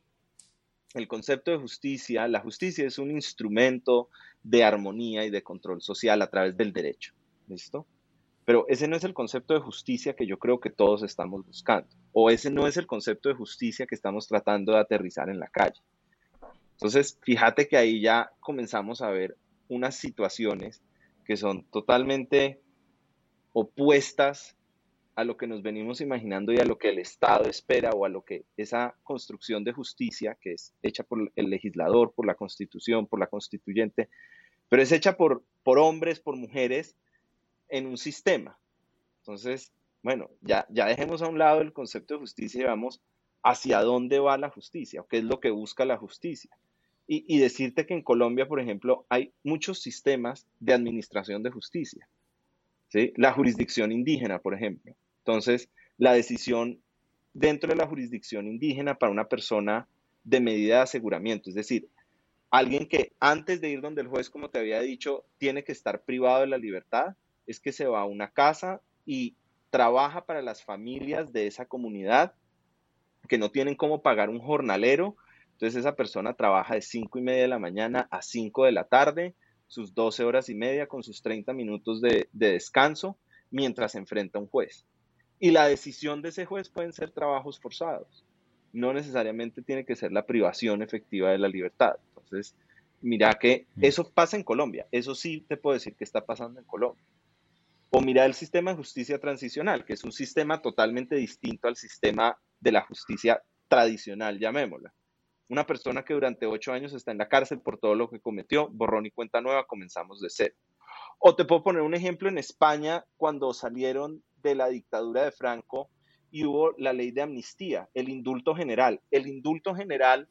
el concepto de justicia. La justicia es un instrumento de armonía y de control social a través del derecho. ¿Listo? Pero ese no es el concepto de justicia que yo creo que todos estamos buscando. O ese no es el concepto de justicia que estamos tratando de aterrizar en la calle. Entonces, fíjate que ahí ya comenzamos a ver unas situaciones que son totalmente opuestas a lo que nos venimos imaginando y a lo que el Estado espera o a lo que esa construcción de justicia que es hecha por el legislador, por la constitución, por la constituyente, pero es hecha por, por hombres, por mujeres en un sistema. Entonces, bueno, ya, ya dejemos a un lado el concepto de justicia y vamos hacia dónde va la justicia o qué es lo que busca la justicia. Y, y decirte que en Colombia, por ejemplo, hay muchos sistemas de administración de justicia. La jurisdicción indígena, por ejemplo. Entonces, la decisión dentro de la jurisdicción indígena para una persona de medida de aseguramiento, es decir, alguien que antes de ir donde el juez, como te había dicho, tiene que estar privado de la libertad, es que se va a una casa y trabaja para las familias de esa comunidad que no tienen cómo pagar un jornalero. Entonces esa persona trabaja de 5 y media de la mañana a 5 de la tarde, sus 12 horas y media con sus 30 minutos de, descanso mientras enfrenta a un juez. Y la decisión de ese juez pueden ser trabajos forzados. No necesariamente tiene que ser la privación efectiva de la libertad. Entonces, mira que mm. eso pasa en Colombia. Eso sí te puedo decir que está pasando en Colombia. O mira el sistema de justicia transicional, que es un sistema totalmente distinto al sistema de la justicia tradicional, llamémosla. Una persona que durante ocho años está en la cárcel por todo lo que cometió, borrón y cuenta nueva, comenzamos de cero. O te puedo poner un ejemplo en España, cuando salieron de la dictadura de Franco y hubo la ley de amnistía, el indulto general. El indulto general,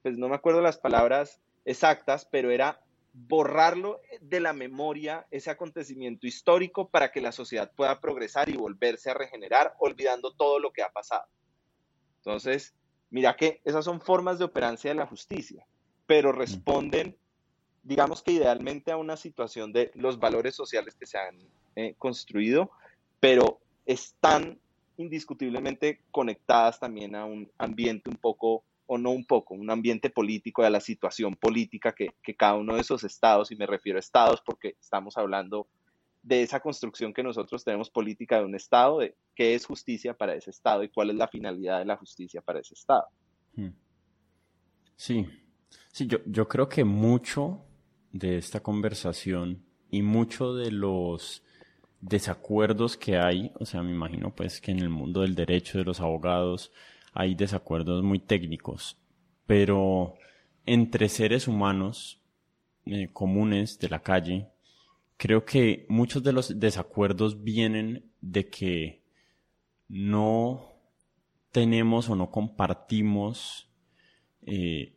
pues no me acuerdo las palabras exactas, pero era borrarlo de la memoria ese acontecimiento histórico para que la sociedad pueda progresar y volverse a regenerar, olvidando todo lo que ha pasado. Entonces, Mira que esas son formas de operancia de la justicia, pero responden, digamos que idealmente a una situación de los valores sociales que se han eh, construido, pero están indiscutiblemente conectadas también a un ambiente un poco, o no un poco, un ambiente político, a la situación política que, que cada uno de esos estados, y me refiero a estados porque estamos hablando de esa construcción que nosotros tenemos política de un Estado, de qué es justicia para ese Estado y cuál es la finalidad de la justicia para ese Estado. Hmm. Sí, sí, yo, yo creo que mucho de esta conversación y mucho de los desacuerdos que hay, o sea, me imagino pues que en el mundo del derecho de los abogados hay desacuerdos muy técnicos, pero entre seres humanos eh, comunes de la calle, creo que muchos de los desacuerdos vienen de que no tenemos o no compartimos eh,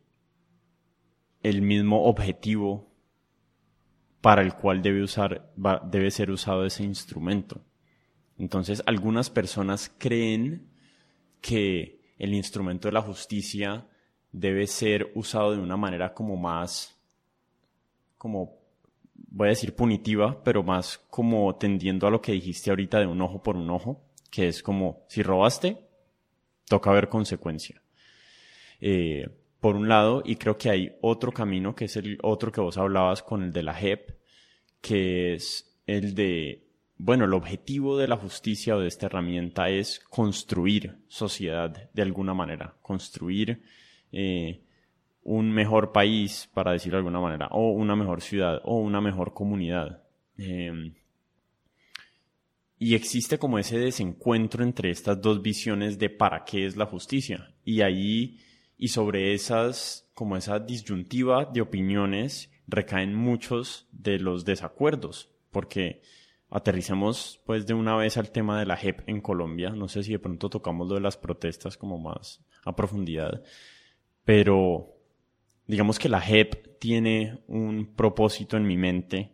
el mismo objetivo para el cual debe, usar, debe ser usado ese instrumento. Entonces, algunas personas creen que el instrumento de la justicia debe ser usado de una manera como más, como voy a decir punitiva, pero más como tendiendo a lo que dijiste ahorita de un ojo por un ojo, que es como, si robaste, toca ver consecuencia. Eh, por un lado, y creo que hay otro camino, que es el otro que vos hablabas con el de la JEP, que es el de, bueno, el objetivo de la justicia o de esta herramienta es construir sociedad de alguna manera, construir eh, un mejor país, para decirlo de alguna manera, o una mejor ciudad, o una mejor comunidad. Em, y existe como ese desencuentro entre estas dos visiones de para qué es la justicia. Y ahí, y sobre esas, como esa disyuntiva de opiniones, recaen muchos de los desacuerdos, porque aterricemos pues de una vez al tema de la JEP en Colombia. No sé si de pronto tocamos lo de las protestas como más a profundidad, pero digamos que la JEP tiene un propósito en mi mente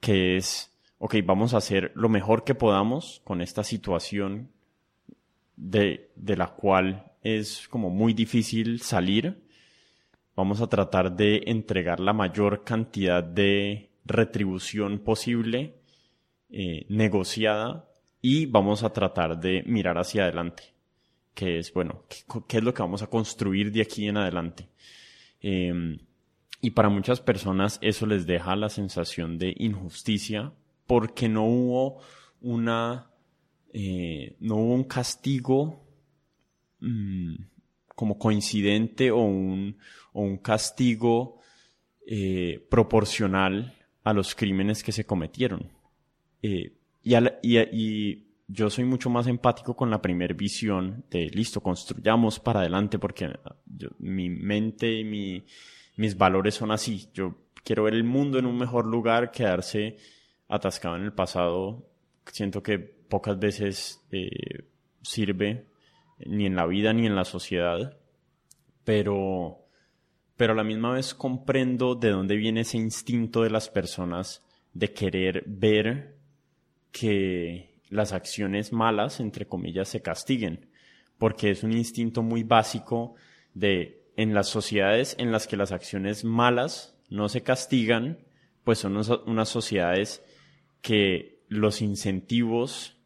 que es, ok, vamos a hacer lo mejor que podamos con esta situación de, de la cual es como muy difícil salir. Vamos a tratar de entregar la mayor cantidad de retribución posible, eh, negociada, y vamos a tratar de mirar hacia adelante, que es, bueno, qué es lo que vamos a construir de aquí en adelante? Em, y para muchas personas eso les deja la sensación de injusticia porque no hubo una, eh, no hubo un castigo mm, como coincidente o un, o un castigo eh, proporcional a los crímenes que se cometieron. Eh, y, yo soy mucho más empático con la primera visión de, listo, construyamos para adelante porque mi mente y mi, mis valores son así. Yo quiero ver el mundo en un mejor lugar, quedarse atascado en el pasado. Siento que pocas veces eh, sirve ni en la vida ni en la sociedad. Pero, pero a la misma vez comprendo de dónde viene ese instinto de las personas de querer ver que las acciones malas, entre comillas, se castiguen, porque es un instinto muy básico de en las sociedades en las que las acciones malas no se castigan, pues son unas sociedades que los incentivos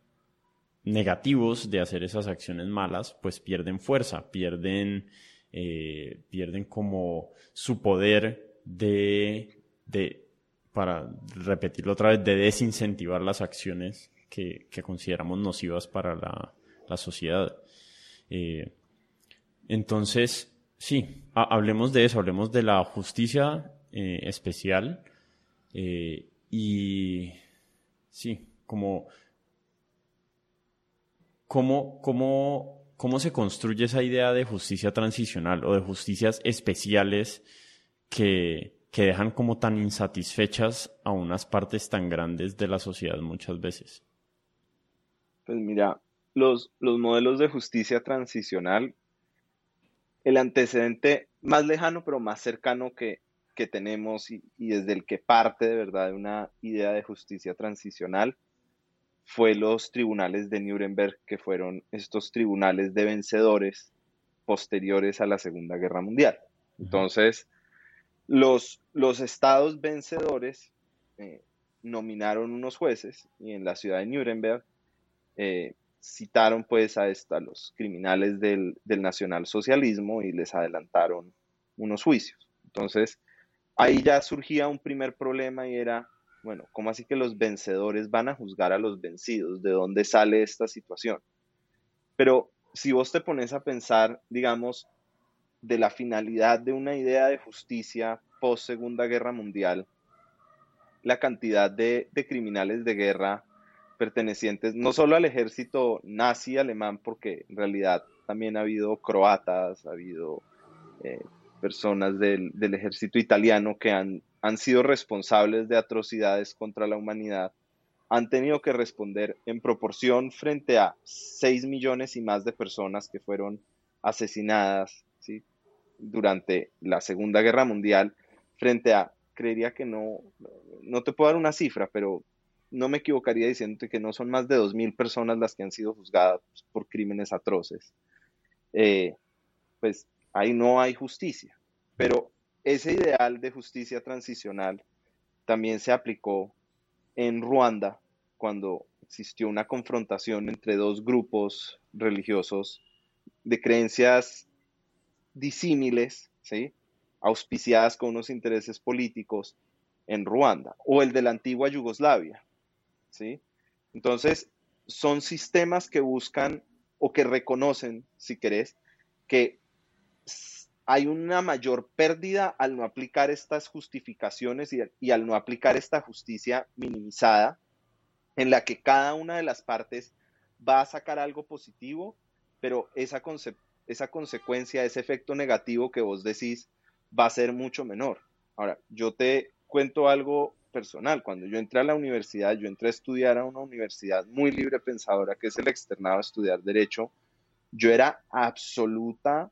negativos de hacer esas acciones malas, pues pierden fuerza, pierden, eh, pierden como su poder de, de, para repetirlo otra vez, de desincentivar las acciones que, consideramos nocivas para la, sociedad. Eh, entonces, sí, hablemos de eso, hablemos de la justicia eh, especial eh, y sí, como cómo, cómo, se construye esa idea de justicia transicional o de justicias especiales que, que dejan como tan insatisfechas a unas partes tan grandes de la sociedad muchas veces. Pues mira, los, los modelos de justicia transicional, el antecedente más lejano pero más cercano que, tenemos y, desde el que parte de verdad de una idea de justicia transicional fue los tribunales de Nuremberg, que fueron estos tribunales de vencedores posteriores a la Segunda Guerra Mundial. Entonces, los, los estados vencedores eh, nominaron unos jueces y en la ciudad de Nuremberg eh, citaron pues a, esta, los criminales del, nacionalsocialismo y les adelantaron unos juicios. Entonces, ahí ya surgía un primer problema y era, bueno, ¿cómo así que los vencedores van a juzgar a los vencidos? ¿De dónde sale esta situación? Pero si vos te pones a pensar, digamos, de la finalidad de una idea de justicia post Segunda Guerra Mundial, la cantidad de criminales de guerra pertenecientes no solo al ejército nazi alemán, porque en realidad también ha habido croatas, ha habido eh, personas del, ejército italiano que han, han sido responsables de atrocidades contra la humanidad, han tenido que responder en proporción frente a 6 millones y más de personas que fueron asesinadas ¿sí? durante la Segunda Guerra Mundial, frente a, creería que no, no te puedo dar una cifra, pero no me equivocaría diciendo que no son más de 2.000 personas las que han sido juzgadas por crímenes atroces. Eh, pues ahí no hay justicia. Pero ese ideal de justicia transicional también se aplicó en Ruanda cuando existió una confrontación entre dos grupos religiosos de creencias disímiles, ¿sí? auspiciadas con unos intereses políticos en Ruanda, o el de la antigua Yugoslavia. ¿Sí? Entonces, son sistemas que buscan o que reconocen, si querés, que hay una mayor pérdida al no aplicar estas justificaciones y, al no aplicar esta justicia minimizada, en la que cada una de las partes va a sacar algo positivo, pero esa, esa consecuencia, ese efecto negativo que vos decís, va a ser mucho menor. Ahora, yo te cuento algo personal. Cuando yo entré a la universidad, yo entré a estudiar a una universidad muy libre pensadora, que es el externado a estudiar derecho. Yo era absolutamente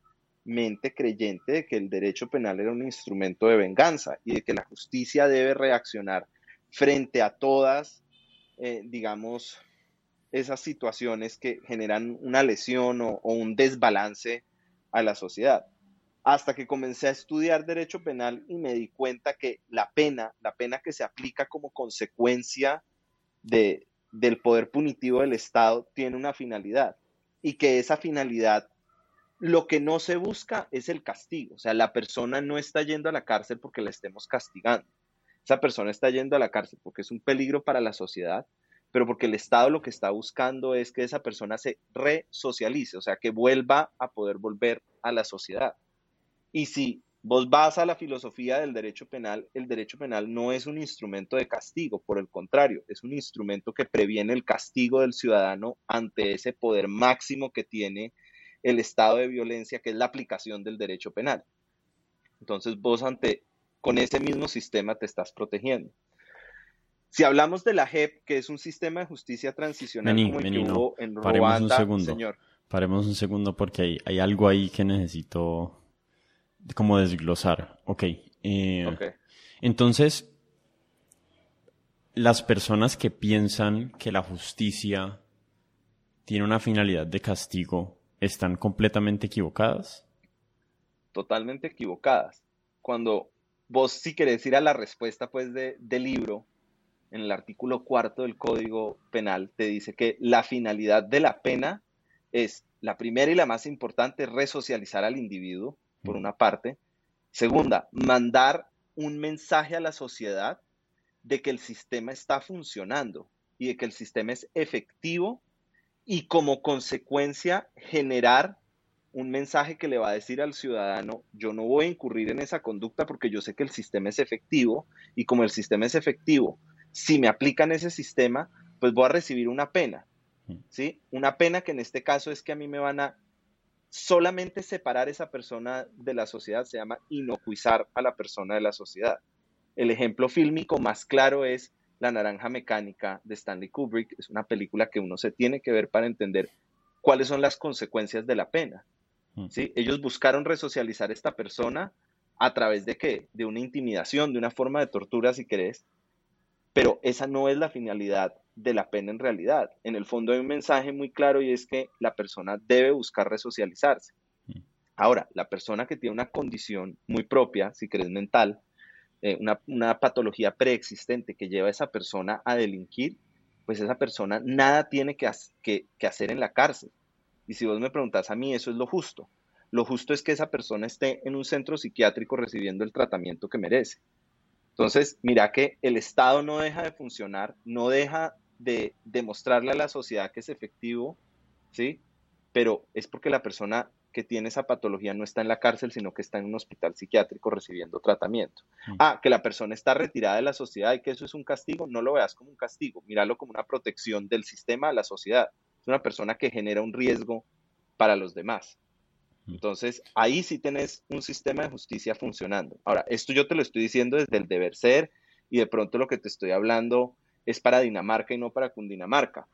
creyente de que el derecho penal era un instrumento de venganza y de que la justicia debe reaccionar frente a todas, eh, digamos, esas situaciones que generan una lesión o un desbalance a la sociedad hasta que comencé a estudiar derecho penal y me di cuenta que la pena, la pena que se aplica como consecuencia de, del poder punitivo del Estado, tiene una finalidad y que esa finalidad, lo que no se busca es el castigo, o sea, la persona no está yendo a la cárcel porque la estemos castigando, esa persona está yendo a la cárcel porque es un peligro para la sociedad, pero porque el Estado lo que está buscando es que esa persona se resocialice, o sea, que vuelva a poder volver a la sociedad. Y si vos vas a la filosofía del derecho penal, el derecho penal no es un instrumento de castigo, por el contrario, es un instrumento que previene el castigo del ciudadano ante ese poder máximo que tiene el estado de violencia, que es la aplicación del derecho penal. Entonces vos ante, con ese mismo sistema te estás protegiendo. Si hablamos de la JEP, que es un sistema de justicia transicional como el que hubo en Ruanda, un segundo. señor. Paremos un segundo porque hay, hay algo ahí que necesito como desglosar. Eh, ok. Entonces, las personas que piensan que la justicia tiene una finalidad de castigo están completamente equivocadas. Totalmente equivocadas. Cuando vos si querés ir a la respuesta pues de, del libro, en el artículo cuarto del Código Penal te dice que la finalidad de la pena es la primera y la más importante, resocializar al individuo por una parte. Segunda, mandar un mensaje a la sociedad de que el sistema está funcionando y de que el sistema es efectivo y como consecuencia generar un mensaje que le va a decir al ciudadano, yo no voy a incurrir en esa conducta porque yo sé que el sistema es efectivo y como el sistema es efectivo, si me aplican ese sistema, pues voy a recibir una pena, ¿sí? Una pena que en este caso es que a mí me van a solamente separar esa persona de la sociedad se llama inocuizar a la persona de la sociedad. El ejemplo fílmico más claro es La Naranja Mecánica de Stanley Kubrick. Es una película que uno se tiene que ver para entender cuáles son las consecuencias de la pena. Mm. ¿sí? Ellos buscaron resocializar a esta persona a través de qué? De una intimidación, de una forma de tortura, si querés. Pero esa no es la finalidad de la pena en realidad. En el fondo hay un mensaje muy claro y es que la persona debe buscar resocializarse. Mm. Ahora, la persona que tiene una condición muy propia, si querés mental, eh, una, patología preexistente que lleva a esa persona a delinquir, pues esa persona nada tiene que, que hacer en la cárcel. Y si vos me preguntas a mí, eso es lo justo. Lo justo es que esa persona esté en un centro psiquiátrico recibiendo el tratamiento que merece. Entonces, mira que el Estado no deja de funcionar, no deja de demostrarle a la sociedad que es efectivo, ¿sí? Pero es porque la persona que tiene esa patología no está en la cárcel, sino que está en un hospital psiquiátrico recibiendo tratamiento. Mm. Ah, que la persona está retirada de la sociedad y que eso es un castigo, no lo veas como un castigo, míralo como una protección del sistema a la sociedad. Es una persona que genera un riesgo para los demás. Mm. Entonces, ahí sí tenés un sistema de justicia funcionando. Ahora, esto yo te lo estoy diciendo desde el deber ser y de pronto lo que te estoy hablando es para Dinamarca y no para Cundinamarca.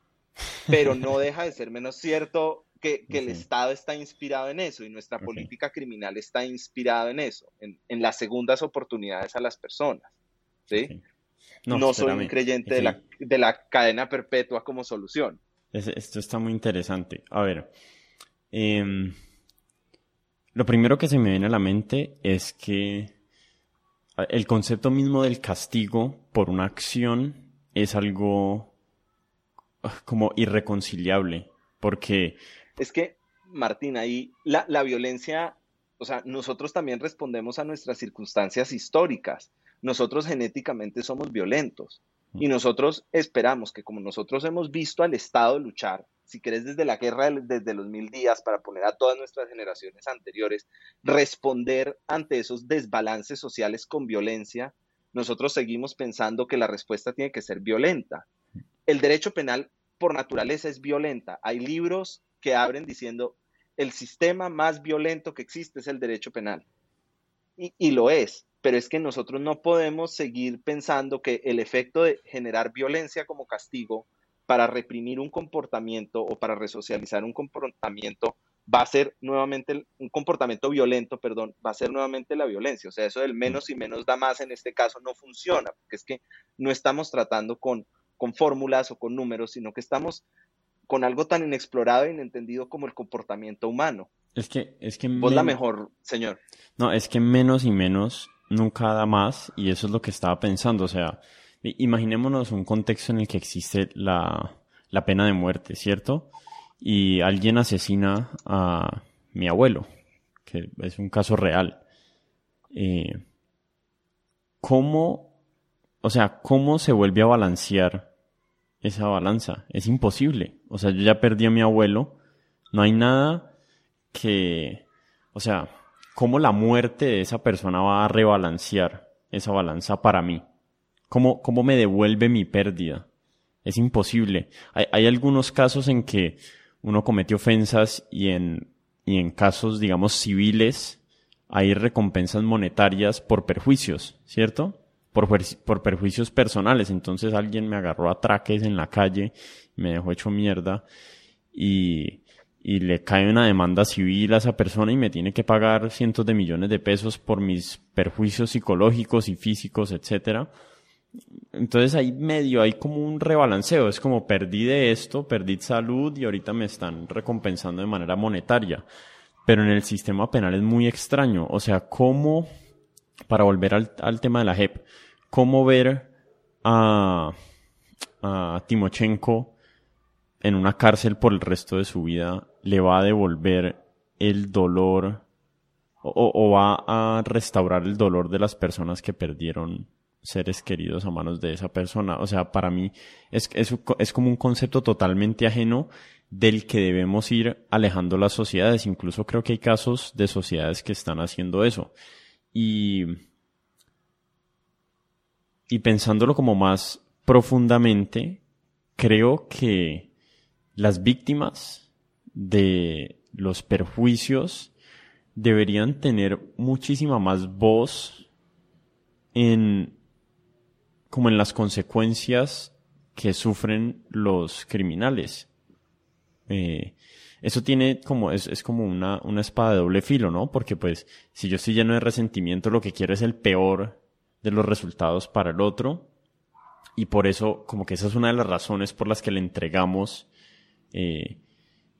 Pero no deja de ser menos cierto que, el Estado está inspirado en eso y nuestra política criminal está inspirada en eso, en, las segundas oportunidades a las personas. ¿sí? No, soy un creyente de, la, de la cadena perpetua como solución. esto está muy interesante. A ver, em, lo primero que se me viene a la mente es que el concepto mismo del castigo por una acción es algo ah, como irreconciliable, porque... Es que, Martín, ahí la, la violencia, o sea, nosotros también respondemos a nuestras circunstancias históricas. Nosotros genéticamente somos violentos y nosotros esperamos que como nosotros hemos visto al Estado luchar, si querés desde la guerra desde los mil días para poner a todas nuestras generaciones anteriores, responder ante esos desbalances sociales con violencia, nosotros seguimos pensando que la respuesta tiene que ser violenta. El derecho penal por naturaleza es violenta. Hay libros que abren diciendo el sistema más violento que existe es el derecho penal. Y, y lo es, pero es que nosotros no podemos seguir pensando que el efecto de generar violencia como castigo para reprimir un comportamiento o para resocializar un comportamiento va a ser nuevamente un comportamiento violento, perdón, va a ser nuevamente la violencia. O sea, eso del menos y menos da más en este caso no funciona, porque es que no estamos tratando con, con fórmulas o con números, sino que estamos con algo tan inexplorado e inentendido como el comportamiento humano. Es que, es que... Vos la mejor, señor. No, es que menos y menos nunca da más, y eso es lo que estaba pensando, o sea, Imaginémonos un contexto en el que existe la, pena de muerte, ¿cierto? Y alguien asesina a mi abuelo, que es un caso real. Eh, ¿Cómo, o sea, cómo se vuelve a balancear esa balanza? Es imposible. O sea, yo ya perdí a mi abuelo, no hay nada que, o sea, ¿cómo la muerte de esa persona va a rebalancear esa balanza para mí? ¿Cómo, cómo me devuelve mi pérdida? Es imposible. Hay, hay, algunos casos en que uno comete ofensas y en, y en casos, digamos, civiles hay recompensas monetarias por perjuicios, ¿cierto? Por, por perjuicios personales. Entonces alguien me agarró a traques en la calle, me dejó hecho mierda y, y le cae una demanda civil a esa persona y me tiene que pagar cientos de millones de pesos por mis perjuicios psicológicos y físicos, etcétera entonces ahí medio hay como un rebalanceo, es como perdí de esto, perdí salud y ahorita me están recompensando de manera monetaria. Pero en el sistema penal es muy extraño, o sea, cómo, para volver al, tema de la JEP, cómo ver a, a Timochenko en una cárcel por el resto de su vida le va a devolver el dolor o, o va a restaurar el dolor de las personas que perdieron seres queridos a manos de esa persona. O sea, para mí es, es, como un concepto totalmente ajeno del que debemos ir alejando las sociedades. Incluso creo que hay casos de sociedades que están haciendo eso. Y, y pensándolo como más profundamente, creo que las víctimas de los perjuicios deberían tener muchísima más voz en como en las consecuencias que sufren los criminales. Eh, eso tiene como, es, es como una, una espada de doble filo, ¿no? Porque pues, si yo estoy lleno de resentimiento, lo que quiero es el peor de los resultados para el otro. Y por eso, como que esa es una de las razones por las que le entregamos eh,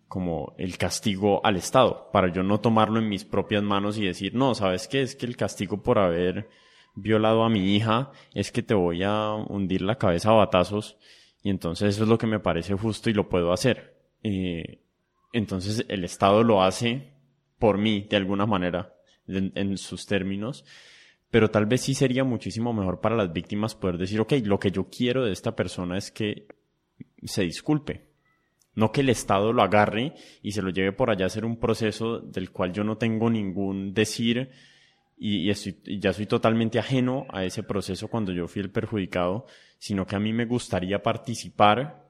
como el castigo al Estado, para yo no tomarlo en mis propias manos y decir, no, ¿sabes qué? Es que el castigo por haber violado a mi hija, es que te voy a hundir la cabeza a batazos y entonces eso es lo que me parece justo y lo puedo hacer. Eh, entonces el Estado lo hace por mí, de alguna manera, en, sus términos, pero tal vez sí sería muchísimo mejor para las víctimas poder decir, ok, lo que yo quiero de esta persona es que se disculpe. No que el Estado lo agarre y se lo lleve por allá a hacer un proceso del cual yo no tengo ningún decir, y, ya soy totalmente ajeno a ese proceso cuando yo fui el perjudicado, sino que a mí me gustaría participar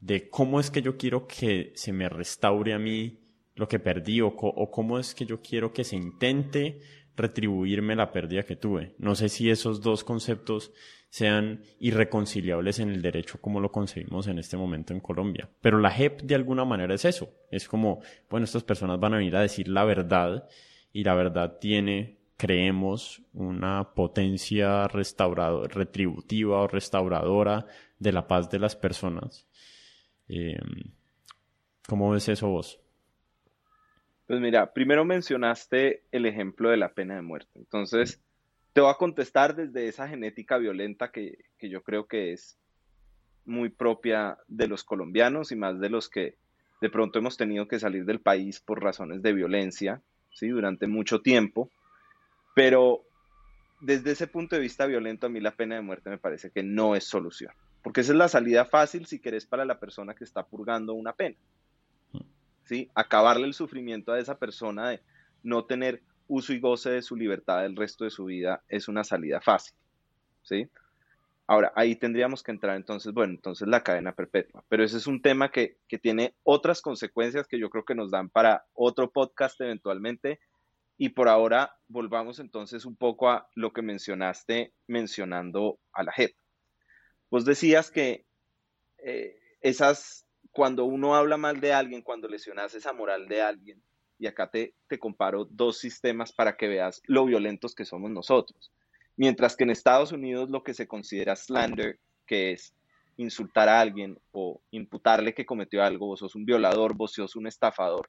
de cómo es que yo quiero que se me restaure a mí lo que perdí o, cómo es que yo quiero que se intente retribuirme la pérdida que tuve. No sé si esos dos conceptos sean irreconciliables en el derecho como lo concebimos en este momento en Colombia. Pero la JEP de alguna manera es eso. Es como, bueno, estas personas van a venir a decir la verdad y la verdad tiene creemos una potencia restauradora, retributiva o restauradora de la paz de las personas. Eh, ¿Cómo ves eso vos? Pues mira, primero mencionaste el ejemplo de la pena de muerte. Entonces, Te voy a contestar desde esa genética violenta que, que yo creo que es muy propia de los colombianos y más de los que de pronto hemos tenido que salir del país por razones de violencia, ¿sí? Durante mucho tiempo. Pero desde ese punto de vista violento, a mí la pena de muerte me parece que no es solución. Porque esa es la salida fácil si querés para la persona que está purgando una pena. ¿Sí? Acabarle el sufrimiento a esa persona de no tener uso y goce de su libertad el resto de su vida es una salida fácil. ¿Sí? Ahora, ahí tendríamos que entrar entonces, bueno, entonces la cadena perpetua, pero ese es un tema que, que, tiene otras consecuencias que yo creo que nos dan para otro podcast eventualmente. Y por ahora volvamos entonces un poco a lo que mencionaste mencionando a la JEP. Vos decías que eh, esas, cuando uno habla mal de alguien, cuando lesionas esa moral de alguien, y acá te, te comparo dos sistemas para que veas lo violentos que somos nosotros. Mientras que en Estados Unidos lo que se considera slander, que es insultar a alguien o imputarle que cometió algo, vos sos un violador, vos sos un estafador,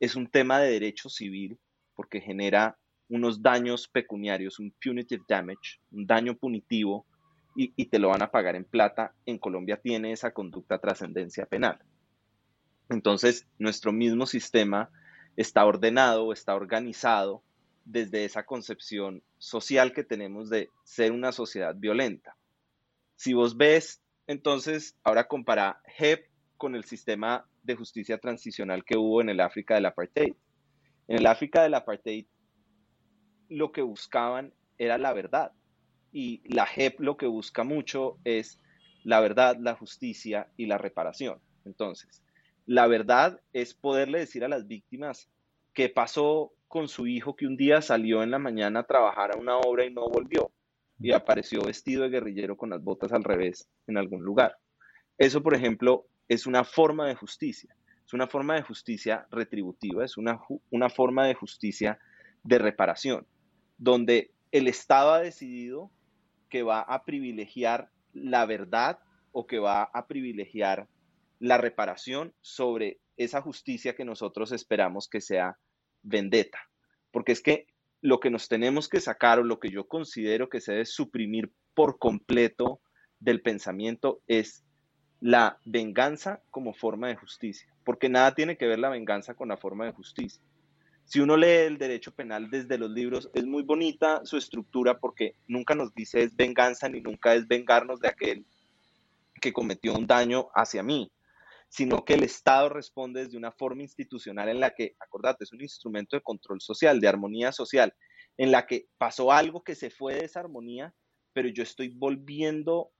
es un tema de derecho civil porque genera unos daños pecuniarios, un punitive damage, un daño punitivo, y, y te lo van a pagar en plata. En Colombia tiene esa conducta trascendencia penal. Entonces, nuestro mismo sistema está ordenado, está organizado desde esa concepción social que tenemos de ser una sociedad violenta. Si vos ves, entonces, ahora compara HEP con el sistema de justicia transicional que hubo en el África del apartheid. En el África del apartheid, lo que buscaban era la verdad. Y la JEP lo que busca mucho es la verdad, la justicia y la reparación. Entonces, la verdad es poderle decir a las víctimas qué pasó con su hijo que un día salió en la mañana a trabajar a una obra y no volvió y apareció vestido de guerrillero con las botas al revés en algún lugar. Eso, por ejemplo, es una forma de justicia, es una forma de justicia retributiva, es una, una forma de justicia de reparación, donde el Estado ha decidido que va a privilegiar la verdad o que va a privilegiar la reparación sobre esa justicia que nosotros esperamos que sea vendetta. Porque es que lo que nos tenemos que sacar o lo que yo considero que se debe suprimir por completo del pensamiento es la venganza como forma de justicia, porque nada tiene que ver la venganza con la forma de justicia. Si uno lee el derecho penal desde los libros, es muy bonita su estructura porque nunca nos dice es venganza ni nunca es vengarnos de aquel que cometió un daño hacia mí sino que el Estado responde desde una forma institucional en la que, acordate, es un instrumento de control social, de armonía social, en la que pasó algo que se fue de esa armonía, pero yo estoy volviendo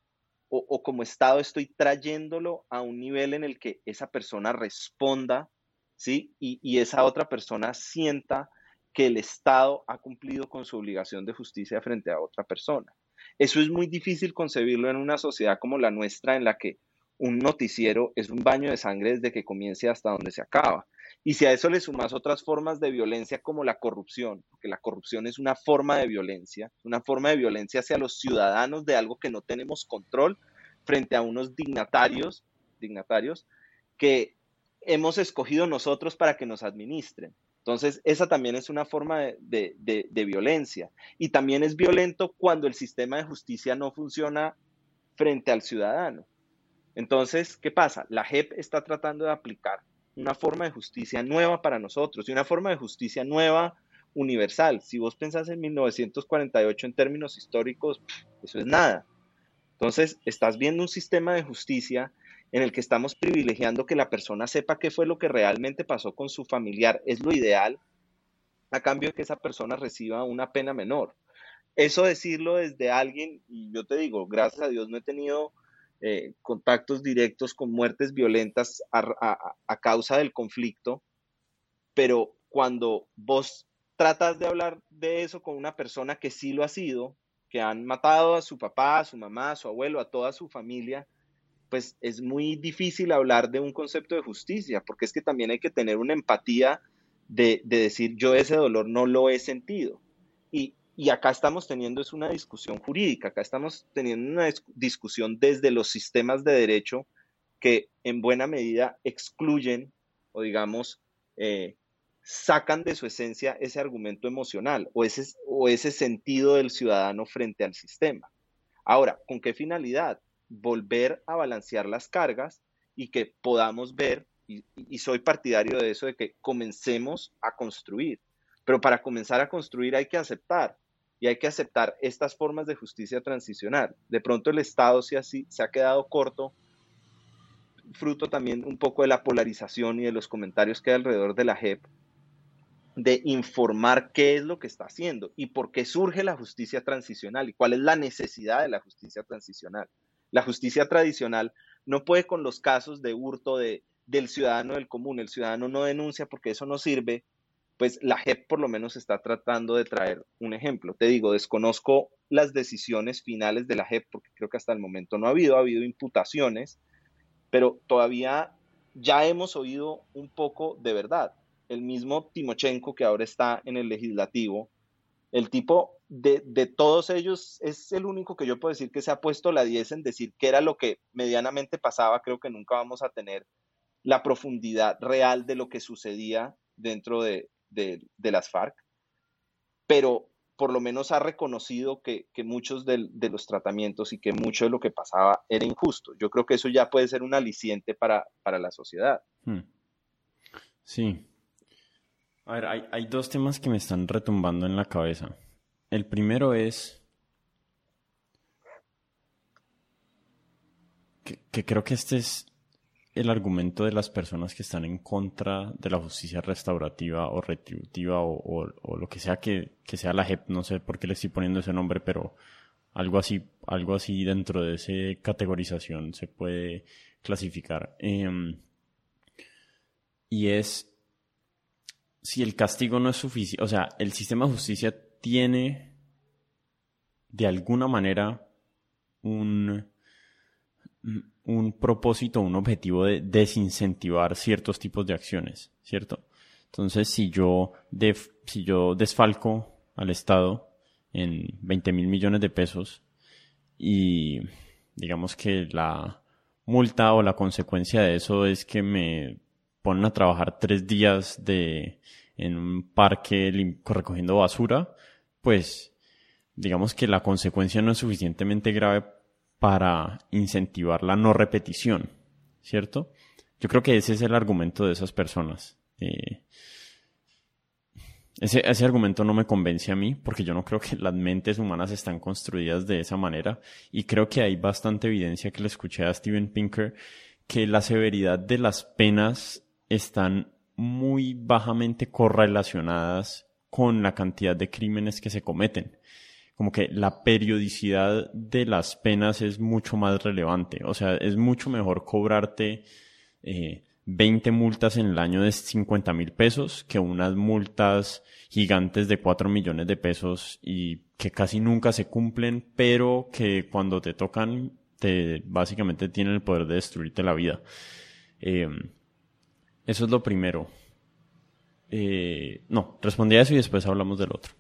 o, como Estado estoy trayéndolo a un nivel en el que esa persona responda, ¿sí? Y, y esa otra persona sienta que el Estado ha cumplido con su obligación de justicia frente a otra persona. Eso es muy difícil concebirlo en una sociedad como la nuestra, en la que un noticiero es un baño de sangre desde que comience hasta donde se acaba. Y si a eso le sumas otras formas de violencia como la corrupción, porque la corrupción es una forma de violencia, una forma de violencia hacia los ciudadanos de algo que no tenemos control frente a unos dignatarios, dignatarios que hemos escogido nosotros para que nos administren. Entonces, esa también es una forma de, de violencia. Y también es violento cuando el sistema de justicia no funciona frente al ciudadano. Entonces, ¿qué pasa? La JEP está tratando de aplicar una forma de justicia nueva para nosotros y una forma de justicia nueva universal. Si vos pensás en 1948 en términos históricos, eso es nada. Entonces, estás viendo un sistema de justicia en el que estamos privilegiando que la persona sepa qué fue lo que realmente pasó con su familiar. Es lo ideal a cambio de que esa persona reciba una pena menor. Eso decirlo desde alguien, y yo te digo, gracias a Dios no he tenido eh, contactos directos con muertes violentas a, causa del conflicto, pero cuando vos tratas de hablar de eso con una persona que sí lo ha sido, que han matado a su papá, a su mamá, a su abuelo, a toda su familia, pues es muy difícil hablar de un concepto de justicia, porque es que también hay que tener una empatía de, de decir yo ese dolor no lo he sentido. Y, y acá estamos teniendo es una discusión jurídica, acá estamos teniendo una discusión desde los sistemas de derecho que en buena medida excluyen o digamos eh, sacan de su esencia ese argumento emocional o ese, o ese sentido del ciudadano frente al sistema. Ahora, ¿con qué finalidad? Volver a balancear las cargas y que podamos ver, y, y soy partidario de eso, de que comencemos a construir. Pero para comenzar a construir hay que aceptar y hay que aceptar estas formas de justicia transicional. De pronto el Estado se, así, se ha quedado corto, fruto también un poco de la polarización y de los comentarios que hay alrededor de la JEP, de informar qué es lo que está haciendo y por qué surge la justicia transicional y cuál es la necesidad de la justicia transicional. La justicia tradicional no puede con los casos de hurto de, del ciudadano del común. El ciudadano no denuncia porque eso no sirve. Pues la JEP por lo menos está tratando de traer un ejemplo. Te digo, desconozco las decisiones finales de la JEP porque creo que hasta el momento no ha habido, ha habido imputaciones, pero todavía ya hemos oído un poco de verdad el mismo Timochenko que ahora está en el legislativo, el tipo de, todos ellos es el único que yo puedo decir que se ha puesto la 10 en decir que era lo que medianamente pasaba. Creo que nunca vamos a tener la profundidad real de lo que sucedía dentro de, las FARC, pero por lo menos ha reconocido que, muchos de, los tratamientos y que mucho de lo que pasaba era injusto. Yo creo que eso ya puede ser un aliciente para, para la sociedad. Hmm. Sí, a ver, hay, dos temas que me están retumbando en la cabeza. El primero es que, creo que este es el argumento de las personas que están en contra de la justicia restaurativa o retributiva o, lo que sea que, sea la JEP, no sé por qué le estoy poniendo ese nombre, pero algo así, algo así dentro de esa categorización se puede clasificar. Em, y es si el castigo no es suficiente, o sea, el sistema de justicia tiene de alguna manera un, un propósito, un objetivo de desincentivar ciertos tipos de acciones, ¿cierto? Entonces, si yo, si yo desfalco al Estado en 20 mil millones de pesos y digamos que la multa o la consecuencia de eso es que me ponen a trabajar tres días de, en un parque recogiendo basura, pues digamos que la consecuencia no es suficientemente grave para incentivar la no repetición, ¿cierto? Yo creo que ese es el argumento de esas personas. Eh, ese, ese, argumento no me convence a mí porque yo no creo que las mentes humanas están construidas de esa manera y creo que hay bastante evidencia que le escuché a Steven Pinker que la severidad de las penas están muy bajamente correlacionadas con la cantidad de crímenes que se cometen. Como que la periodicidad de las penas es mucho más relevante. O sea, es mucho mejor cobrarte eh, 20 multas en el año de 50 mil pesos que unas multas gigantes de 4 millones de pesos y que casi nunca se cumplen, pero que cuando te tocan, te básicamente tienen el poder de destruirte la vida. Eh, eso es lo primero. Eh, no, respondí a eso y después hablamos del otro.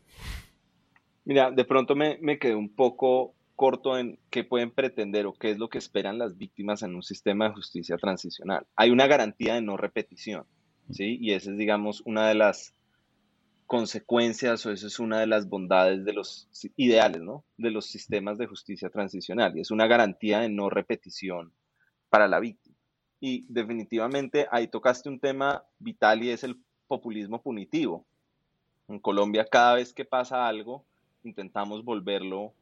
Mira, de pronto me, me quedé un poco corto en qué pueden pretender o qué es lo que esperan las víctimas en un sistema de justicia transicional. Hay una garantía de no repetición, ¿sí? Y esa es, digamos, una de las consecuencias o esa es una de las bondades de los ideales, ¿no? De los sistemas de justicia transicional y es una garantía de no repetición para la víctima. Y definitivamente ahí tocaste un tema vital y es el populismo punitivo. En Colombia cada vez que pasa algo intentamos volverlo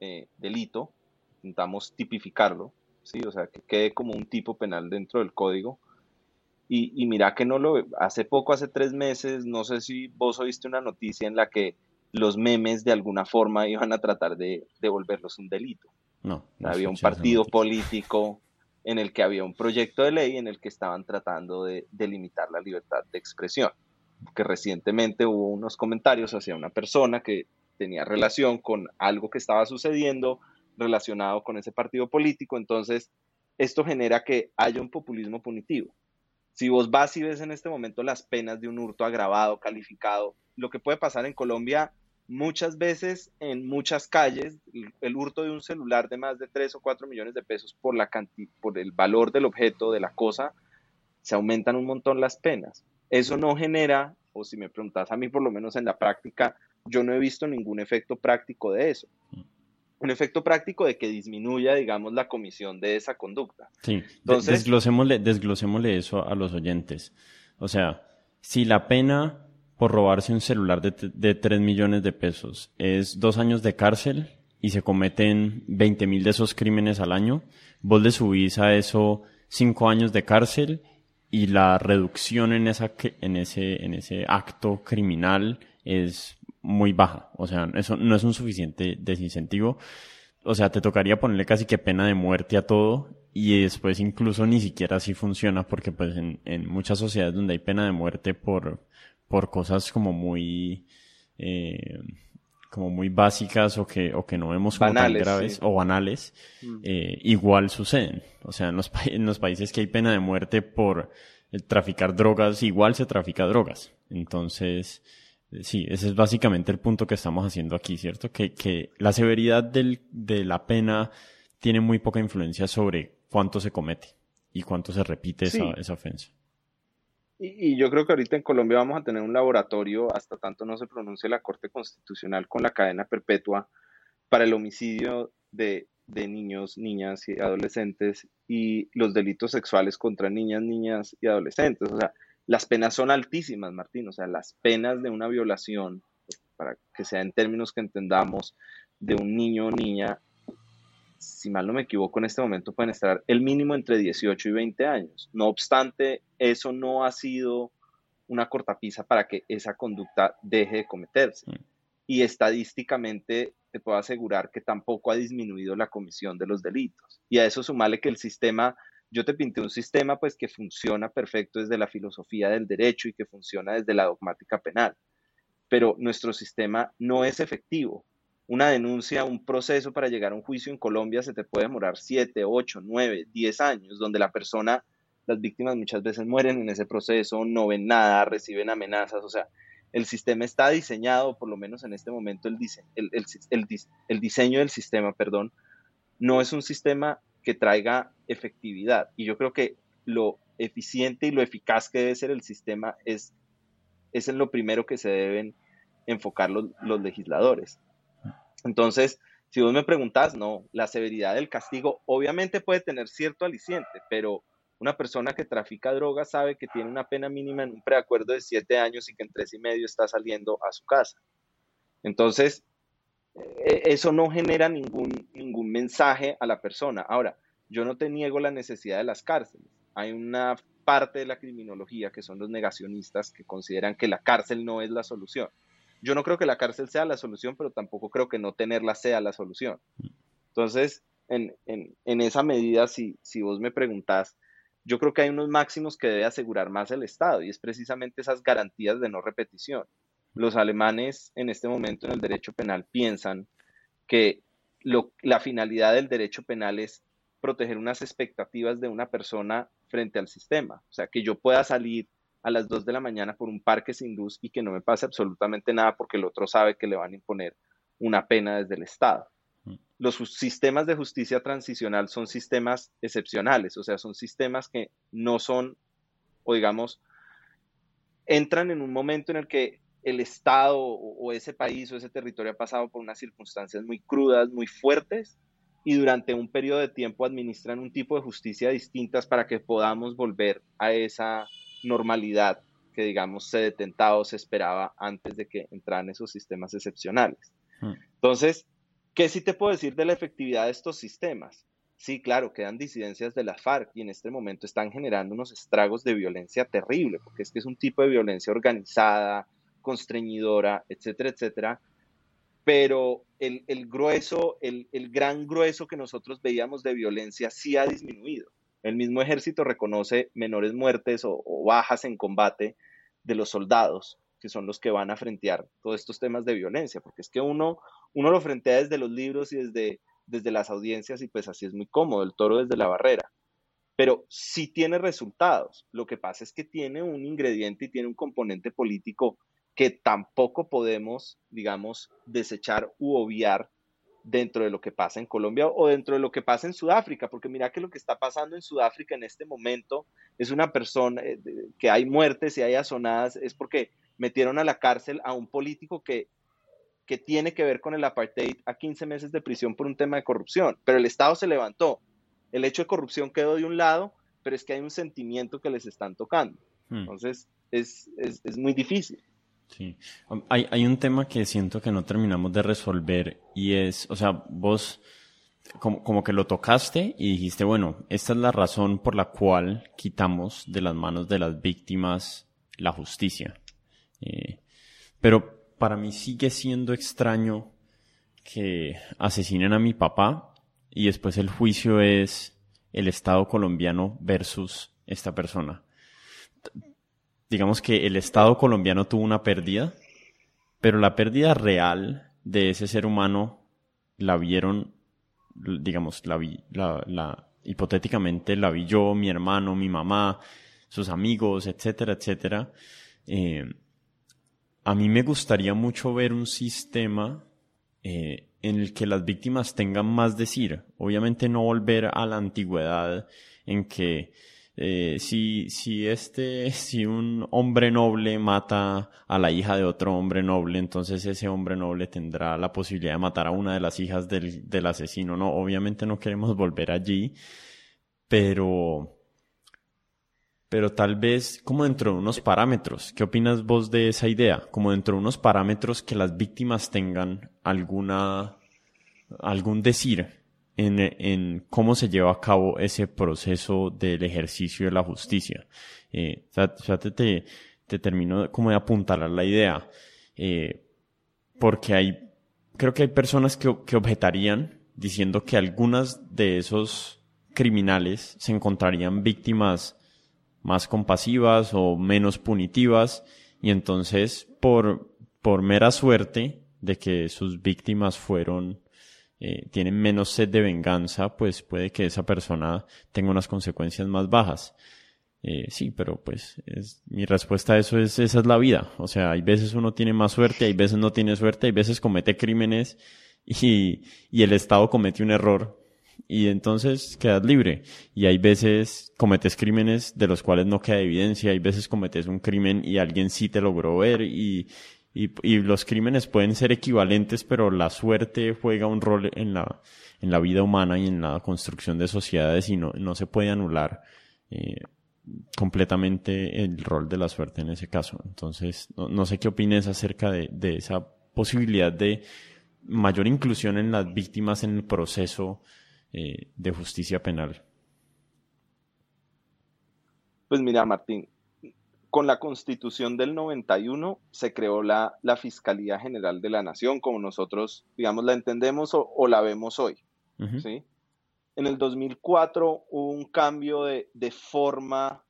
eh, delito, intentamos tipificarlo, ¿sí? o sea, que quede como un tipo penal dentro del código. Y, mira que no lo... Hace poco, hace tres meses, no sé si vos oíste una noticia en la que los memes de alguna forma iban a tratar de, de volverlos un delito. No. Había un partido político en el que había un proyecto de ley en el que estaban tratando de delimitar la libertad de expresión. Que recientemente hubo unos comentarios hacia una persona que tenía relación con algo que estaba sucediendo relacionado con ese partido político, entonces esto genera que haya un populismo punitivo. Si vos vas y ves en este momento las penas de un hurto agravado, calificado, lo que puede pasar en Colombia muchas veces en muchas calles el hurto de un celular de más de 3 o 4 millones de pesos por, la por el valor del objeto, de la cosa, se aumentan un montón las penas. Eso no genera o si me preguntas a mí por lo menos en la práctica, yo no he visto ningún efecto práctico de eso. Mm. Un efecto práctico de que disminuya, digamos, la comisión de esa conducta. Sí, entonces desglosémosle, desglosémosle eso a los oyentes. O sea, si la pena por robarse un celular de, de 3 millones de pesos es dos años de cárcel y se cometen 20 mil de esos crímenes al año, vos le subís a eso cinco años de cárcel y la reducción en, esa, en, ese, en ese acto criminal es muy baja. O sea, eso no es un suficiente desincentivo. O sea, te tocaría ponerle casi que pena de muerte a todo y después incluso ni siquiera así funciona porque pues en, en muchas sociedades donde hay pena de muerte por, por cosas como muy... Eh, como muy básicas o que, o que no vemos como tan graves o banales, mm. eh, igual suceden. O sea, en los, en los países que hay pena de muerte por traficar drogas, igual se trafica drogas. Entonces, sí, ese es básicamente el punto que estamos haciendo aquí, ¿cierto? Que, que la severidad del, de la pena tiene muy poca influencia sobre cuánto se comete y cuánto se repite esa, esa ofensa. Y, yo creo que ahorita en Colombia vamos a tener un laboratorio, hasta tanto no se pronuncie la Corte Constitucional con la cadena perpetua para el homicidio de, niños, niñas y adolescentes y los delitos sexuales contra niñas, niñas y adolescentes. O sea, las penas son altísimas, Martín. O sea, las penas de una violación, para que sea en términos que entendamos, de un niño o niña si mal no me equivoco, en este momento pueden estar el mínimo entre 18 y 20 años. No obstante, eso no ha sido una cortapisa para que esa conducta deje de cometerse. Y estadísticamente te puedo asegurar que tampoco ha disminuido la comisión de los delitos. Y a eso sumarle que el sistema, yo te pinté un sistema pues que funciona perfecto desde la filosofía del derecho y que funciona desde la dogmática penal. Pero nuestro sistema no es efectivo una denuncia, un proceso para llegar a un juicio en Colombia se te puede demorar 7, 8, 9, 10 años, donde la persona, las víctimas muchas veces mueren en ese proceso, no ven nada, reciben amenazas, o sea, el sistema está diseñado, por lo menos en este momento, el, el diseño del sistema, perdón, no es un sistema que traiga efectividad. Y yo creo que lo eficiente y lo eficaz que debe ser el sistema es, es en lo primero que se deben enfocar los, los legisladores. Entonces, si vos me preguntás, no, la severidad del castigo obviamente puede tener cierto aliciente, pero una persona que trafica drogas sabe que tiene una pena mínima en un preacuerdo de siete años y que en tres y medio está saliendo a su casa. Entonces, eso no genera ningún, ningún mensaje a la persona. Ahora, yo no te niego la necesidad de las cárceles. Hay una parte de la criminología que son los negacionistas que consideran que la cárcel no es la solución. Yo no creo que la cárcel sea la solución, pero tampoco creo que no tenerla sea la solución. Entonces, en, esa medida, si, si vos me preguntás, yo creo que hay unos máximos que debe asegurar más el Estado y es precisamente esas garantías de no repetición. Los alemanes en este momento en el derecho penal piensan que la finalidad del derecho penal es proteger unas expectativas de una persona frente al sistema. O sea, que yo pueda salir a las 2 de la mañana por un parque sin luz y que no me pase absolutamente nada porque el otro sabe que le van a imponer una pena desde el Estado. Mm. Los sistemas de justicia transicional son sistemas excepcionales, o sea, son sistemas que no son, o digamos, entran en un momento en el que el Estado o ese país o ese territorio ha pasado por unas circunstancias muy crudas, muy fuertes, y durante un periodo de tiempo administran un tipo de justicia distintas para que podamos volver a esa normalidad que, digamos, se detentaba o se esperaba antes de que entraran esos sistemas excepcionales. Hmm. Entonces, ¿qué sí te puedo decir de la efectividad de estos sistemas? Sí, claro, quedan disidencias de la FARC y en este momento están generando unos estragos de violencia terrible, porque es que es un tipo de violencia organizada, constreñidora, etcétera, etcétera. Pero el, grueso, el, el gran grueso que nosotros veíamos de violencia sí ha disminuido. El mismo ejército reconoce menores muertes o, bajas en combate de los soldados, que son los que van a frentear todos estos temas de violencia, porque es que uno, uno lo frentea desde los libros y desde, desde las audiencias y pues así es muy cómodo, el toro desde la barrera. Pero sí tiene resultados. Lo que pasa es que tiene un ingrediente y tiene un componente político que tampoco podemos, digamos, desechar u obviar dentro de lo que pasa en Colombia o dentro de lo que pasa en Sudáfrica, porque mira que lo que está pasando en Sudáfrica en este momento es una persona eh, que hay muertes y hay asonadas, es porque metieron a la cárcel a un político que, que tiene que ver con el apartheid a 15 meses de prisión por un tema de corrupción, pero el Estado se levantó. El hecho de corrupción quedó de un lado, pero es que hay un sentimiento que les están tocando. Hmm. Entonces, es, es, es, muy difícil. Sí. Hay, hay un tema que siento que no terminamos de resolver y es, o sea, vos como, como, que lo tocaste y dijiste, bueno, esta es la razón por la cual quitamos de las manos de las víctimas la justicia. Eh, pero para mí sigue siendo extraño que asesinen a mi papá y después el juicio es el Estado colombiano versus esta persona. Digamos que el Estado colombiano tuvo una pérdida, pero la pérdida real de ese ser humano la vieron, digamos, la vi, hipotéticamente la vi yo, mi hermano, mi mamá, sus amigos, etcétera, etcétera. Eh, a mí me gustaría mucho ver un sistema eh, en el que las víctimas tengan más decir. Obviamente no volver a la antigüedad en que eh, si, si este, si un hombre noble mata a la hija de otro hombre noble, entonces ese hombre noble tendrá la posibilidad de matar a una de las hijas del, del asesino. No, obviamente no queremos volver allí, pero pero tal vez como dentro de unos parámetros. ¿Qué opinas vos de esa idea? Como dentro de unos parámetros que las víctimas tengan alguna, algún decir en, en cómo se lleva a cabo ese proceso del ejercicio de la justicia. Eh, fíjate, te, te termino como de apuntalar la idea. Eh, porque hay, creo que hay personas que, que objetarían diciendo que algunas de esos criminales se encontrarían víctimas más compasivas o menos punitivas y entonces por, por mera suerte de que sus víctimas fueron eh, tienen menos sed de venganza, pues puede que esa persona tenga unas consecuencias más bajas. Eh, sí, pero pues es, mi respuesta a eso es esa es la vida. O sea, hay veces uno tiene más suerte, hay veces no tiene suerte, hay veces comete crímenes y, y el Estado comete un error y entonces quedas libre. Y hay veces cometes crímenes de los cuales no queda evidencia, hay veces cometes un crimen y alguien sí te logró ver y, y, los crímenes pueden ser equivalentes, pero la suerte juega un rol en la, en la vida humana y en la construcción de sociedades y no, no se puede anular. Eh, completamente el rol de la suerte en ese caso. Entonces, no, no sé qué opines acerca de, de esa posibilidad de mayor inclusión en las víctimas en el proceso eh, de justicia penal? Pues mira, Martín, con la constitución del 91 se creó la, la Fiscalía General de la Nación, como nosotros, digamos, la entendemos o, la vemos hoy. ¿sí? En el 2004 hubo un cambio de, de forma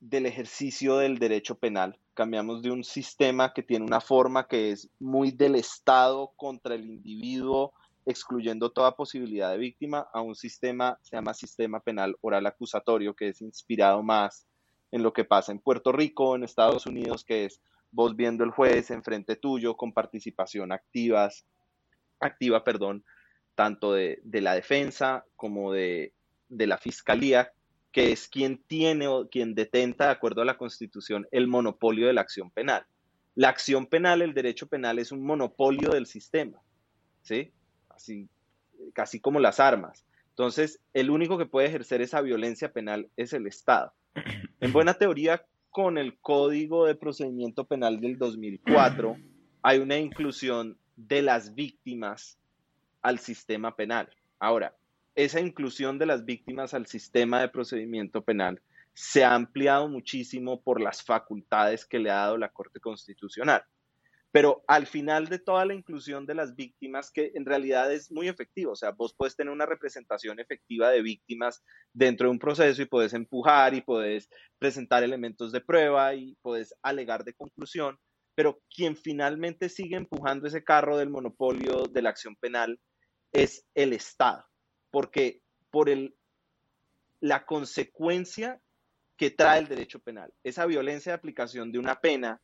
del ejercicio del derecho penal. Cambiamos de un sistema que tiene una forma que es muy del Estado contra el individuo excluyendo toda posibilidad de víctima, a un sistema, se llama sistema penal oral acusatorio, que es inspirado más en lo que pasa en Puerto Rico, en Estados Unidos, que es vos viendo el juez enfrente tuyo con participación activas, activa, perdón, tanto de, la defensa como de, de la fiscalía, que es quien tiene o quien detenta, de acuerdo a la Constitución, el monopolio de la acción penal. La acción penal, el derecho penal, es un monopolio del sistema. ¿sí? casi como las armas. Entonces, el único que puede ejercer esa violencia penal es el Estado. En buena teoría, con el Código de Procedimiento Penal del 2004, hay una inclusión de las víctimas al sistema penal. Ahora, esa inclusión de las víctimas al sistema de procedimiento penal se ha ampliado muchísimo por las facultades que le ha dado la Corte Constitucional. Pero al final de toda la inclusión de las víctimas, que en realidad es muy efectivo, o sea, vos puedes tener una representación efectiva de víctimas dentro de un proceso y puedes empujar y puedes presentar elementos de prueba y puedes alegar de conclusión, pero quien finalmente sigue empujando ese carro del monopolio de la acción penal es el Estado, porque por el, la consecuencia que trae el derecho penal, esa violencia de aplicación de una pena,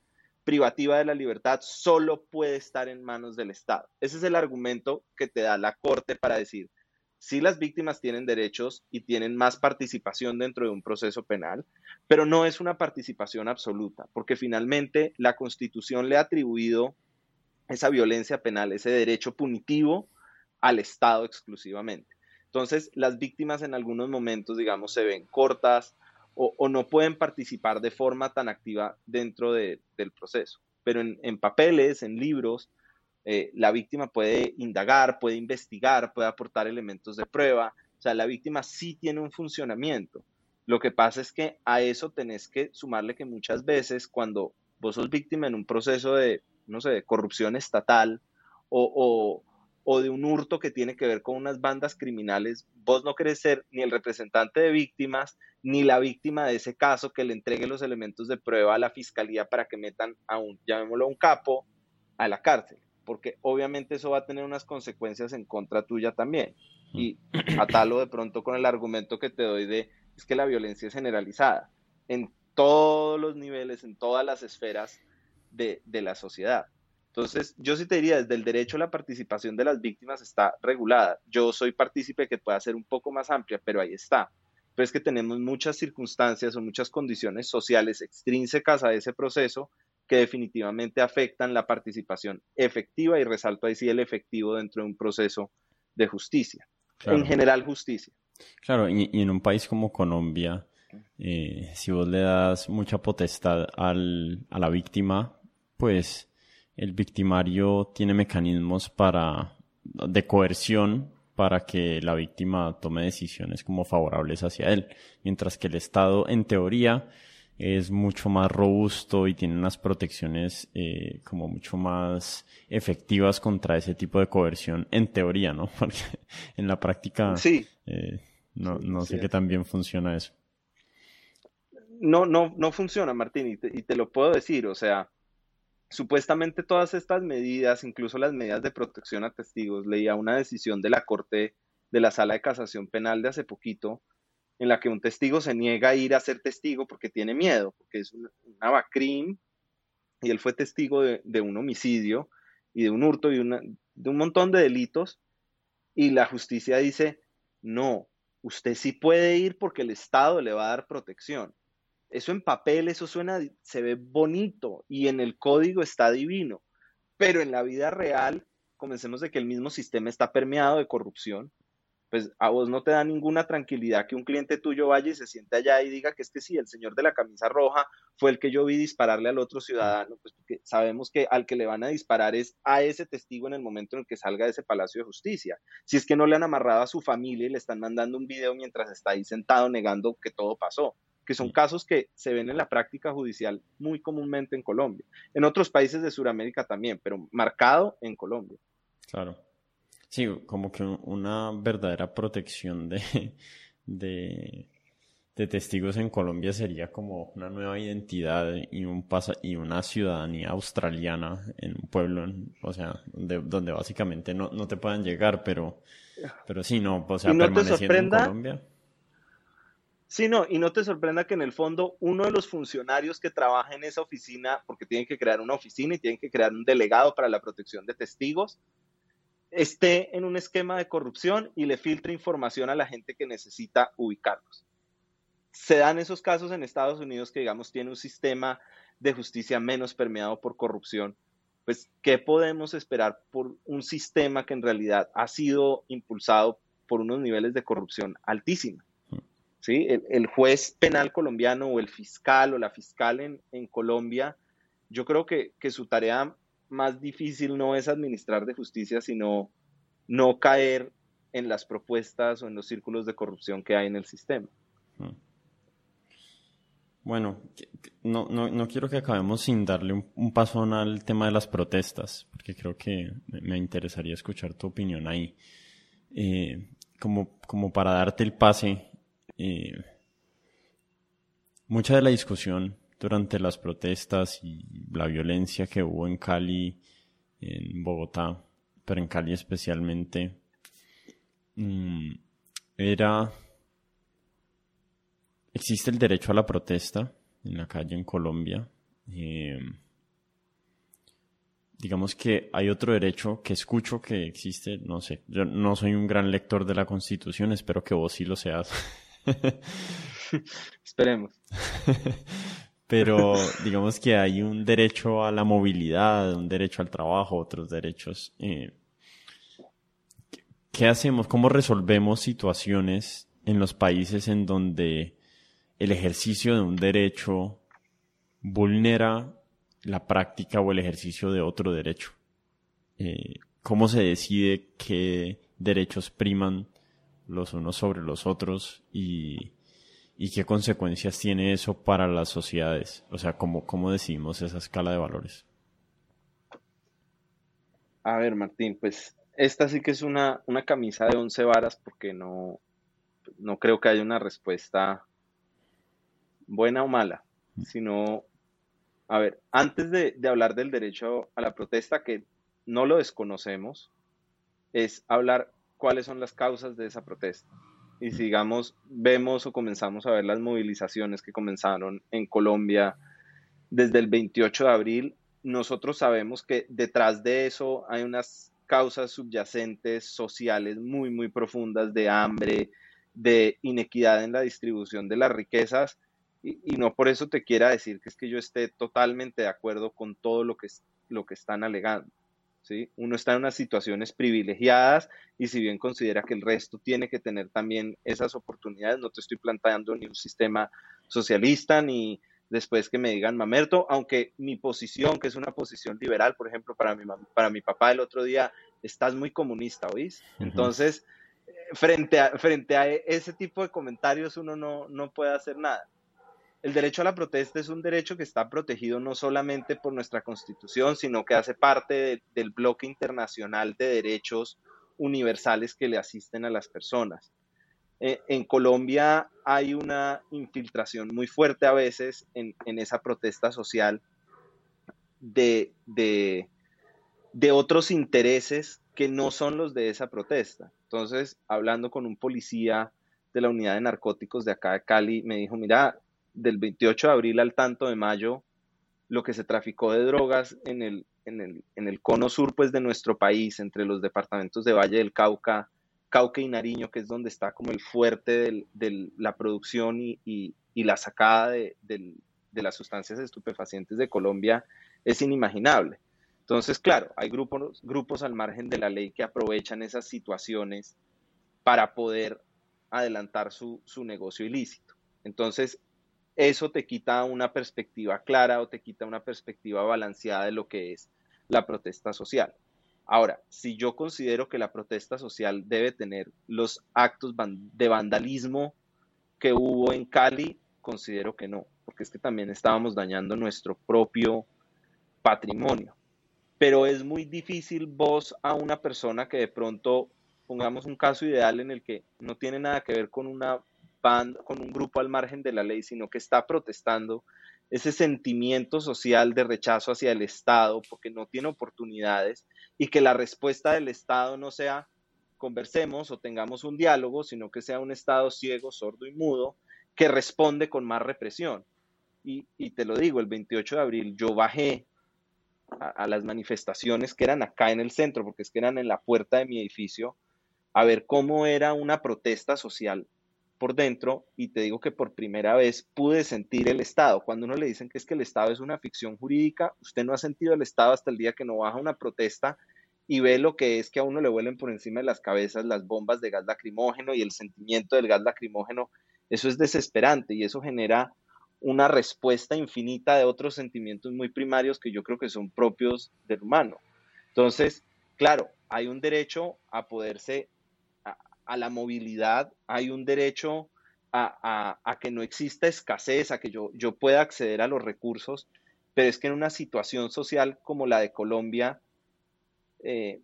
privativa de la libertad solo puede estar en manos del Estado. Ese es el argumento que te da la Corte para decir, sí las víctimas tienen derechos y tienen más participación dentro de un proceso penal, pero no es una participación absoluta, porque finalmente la Constitución le ha atribuido esa violencia penal, ese derecho punitivo al Estado exclusivamente. Entonces, las víctimas en algunos momentos, digamos, se ven cortas o, no pueden participar de forma tan activa dentro del proceso. Pero en papeles, en libros, eh, la víctima puede indagar, puede investigar, puede aportar elementos de prueba. O sea, la víctima sí tiene un funcionamiento. Lo que pasa es que a eso tenés que sumarle que muchas veces cuando vos sos víctima en un proceso de, no sé, de corrupción estatal o de un hurto que tiene que ver con unas bandas criminales, vos no querés ser ni el representante de víctimas, ni la víctima de ese caso que le entregue los elementos de prueba a la fiscalía para que metan a un, llamémoslo, a un capo a la cárcel porque obviamente eso va a tener unas consecuencias en contra tuya también. Y atalo de pronto con el argumento que te doy de, es que la violencia es generalizada en todos los niveles, en todas las esferas de, de la sociedad. Entonces, yo sí te diría, desde el derecho a la participación de las víctimas está regulada. Yo soy partícipe que pueda ser un poco más amplia, pero ahí está. Pero es que tenemos muchas circunstancias o muchas condiciones sociales extrínsecas a ese proceso que definitivamente afectan la participación efectiva y resalto ahí sí el efectivo dentro de un proceso de justicia. En general, justicia. Claro, y, en un país como Colombia, eh, si vos le das mucha potestad al, a la víctima, pues el victimario tiene mecanismos para de coerción para que la víctima tome decisiones como favorables hacia él, mientras que el Estado, en teoría, es mucho más robusto y tiene unas protecciones eh, como mucho más efectivas contra ese tipo de coerción en teoría, ¿no? Porque en la práctica sí. Eh, no, no sé qué tan bien funciona eso. No, no, no funciona, Martín, y te, y te lo puedo decir, o sea, supuestamente todas estas medidas, incluso las medidas de protección a testigos, leía una decisión de la Corte de la Sala de Casación Penal de hace poquito, en la que un testigo se niega a ir a ser testigo porque tiene miedo, porque es un, un y él fue testigo de, un homicidio y de un hurto y de un montón de delitos y la justicia dice, no, usted sí puede ir porque el Estado le va a dar protección. Eso en papel, eso suena, se ve bonito y en el código está divino, pero en la vida real, comencemos de que el mismo sistema está permeado de corrupción, pues a vos no te da ninguna tranquilidad que un cliente tuyo vaya y se siente allá y diga que es que sí, el señor de la camisa roja fue el que yo vi dispararle al otro ciudadano, pues sabemos que al que le van a disparar es a ese testigo en el momento en el que salga de ese Palacio de Justicia. Si es que no le han amarrado a su familia y le están mandando un video mientras está ahí sentado negando que todo pasó que son casos que se ven en la práctica judicial muy comúnmente en Colombia. En otros países de Sudamérica también, pero marcado en Colombia. Claro. Sí, como que una verdadera protección de, de, testigos en Colombia sería como una nueva identidad y, un y una ciudadanía australiana en un pueblo, o sea, donde básicamente no, no, te puedan llegar, pero, pero sí, no, o sea, permaneciendo en Colombia. Sí, no, y no te sorprenda que en el fondo uno de los funcionarios que trabaja en esa oficina, porque tienen que crear una oficina y tienen que crear un delegado para la protección de testigos, esté en un esquema de corrupción y le filtre información a la gente que necesita ubicarlos. Se dan esos casos en Estados Unidos que, digamos, tiene un sistema de justicia menos permeado por corrupción. Pues, ¿qué podemos esperar por un sistema que en realidad ha sido impulsado por unos niveles de corrupción altísima? ¿Sí? El, juez penal colombiano o el fiscal o la fiscal en, en Colombia, yo creo que, que su tarea más difícil no es administrar de justicia, sino no caer en las propuestas o en los círculos de corrupción que hay en el sistema. Hmm. Bueno, no, no, quiero que acabemos sin darle un, paso al tema de las protestas, porque creo que me interesaría escuchar tu opinión ahí. Eh, como, como para darte el pase, eh, mucha de la discusión durante las protestas y la violencia que hubo en Cali, en Bogotá, pero en Cali especialmente, mm, era... Existe el derecho a la protesta en la calle en Colombia. Eh, digamos que hay otro derecho que escucho que existe, no sé, yo no soy un gran lector de la Constitución, espero que vos sí lo seas. Esperemos. Pero digamos que hay un derecho a la movilidad, un derecho al trabajo, otros derechos. Eh, ¿Qué hacemos? ¿Cómo resolvemos situaciones en los países en donde el ejercicio de un derecho vulnera la práctica o el ejercicio de otro derecho? Eh, ¿Cómo se decide qué derechos priman los unos sobre los otros y y qué consecuencias tiene eso para las sociedades? O sea, ¿cómo, cómo decidimos esa escala de valores? A ver, Martín, pues esta sí que es una, una camisa de once varas porque no, no creo que haya una respuesta buena o mala, mm. sino, a ver, antes de, de hablar del derecho a la protesta, que no lo desconocemos, es hablar cuáles son las causas de esa protesta y sigamos, vemos o comenzamos a ver las movilizaciones que comenzaron en Colombia desde el 28 de abril, nosotros sabemos que detrás de eso hay unas causas subyacentes sociales muy, muy profundas de hambre, de inequidad en la distribución de las riquezas, y, y, no por eso te quiera decir que es que yo esté totalmente de acuerdo con todo lo que, lo que están alegando. Uno está en unas situaciones privilegiadas y si bien considera que el resto tiene que tener también esas oportunidades, no te estoy planteando ni un sistema socialista ni después que me digan mamerto, aunque mi posición, que es una posición liberal, por ejemplo, para mi, para mi papá el otro día, estás muy comunista, ¿oís? Entonces, eh, frente a, frente a ese tipo de comentarios uno no, no puede hacer nada. El derecho a la protesta es un derecho que está protegido no solamente por nuestra constitución, sino que hace parte del bloque internacional de derechos universales que le asisten a las personas. Eh, en Colombia hay una infiltración muy fuerte a veces en, esa protesta social de, de, de otros intereses que no son los de esa protesta. Entonces, hablando con un policía de la unidad de narcóticos de acá de Cali, me dijo, mira, del 28 de abril al tanto de mayo, lo que se traficó de drogas en el, en el, en el cono sur pues, de nuestro país, entre los departamentos de Valle del Cauca, Cauca y Nariño, que es donde está como el fuerte de la producción y, y, la sacada de, de, las sustancias estupefacientes de Colombia, es inimaginable. Entonces, claro, hay grupos, grupos al margen de la ley que aprovechan esas situaciones para poder adelantar su, su negocio ilícito. Entonces, eso te quita una perspectiva clara o te quita una perspectiva balanceada de lo que es la protesta social. Ahora, si yo considero que la protesta social debe tener los actos de vandalismo que hubo en Cali, considero que no, porque es que también estábamos dañando nuestro propio patrimonio. Pero es muy difícil vos a una persona que de pronto, pongamos un caso ideal en el que no tiene nada que ver con una con un grupo al margen de la ley, sino que está protestando ese sentimiento social de rechazo hacia el Estado porque no tiene oportunidades y que la respuesta del Estado no sea conversemos o tengamos un diálogo, sino que sea un Estado ciego, sordo y mudo que responde con más represión. Y, te lo digo, el 28 de abril yo bajé a, las manifestaciones que eran acá en el centro, porque es que eran en la puerta de mi edificio, a ver cómo era una protesta social por dentro y te digo que por primera vez pude sentir el Estado. Cuando uno le dicen que es que el Estado es una ficción jurídica, usted no ha sentido el Estado hasta el día que no baja una protesta y ve lo que es que a uno le vuelen por encima de las cabezas las bombas de gas lacrimógeno y el sentimiento del gas lacrimógeno. Eso es desesperante y eso genera una respuesta infinita de otros sentimientos muy primarios que yo creo que son propios del humano. Entonces, claro, hay un derecho a poderse a la movilidad, hay un derecho a, que no exista escasez, a que yo, yo pueda acceder a los recursos, pero es que en una situación social como la de Colombia, eh,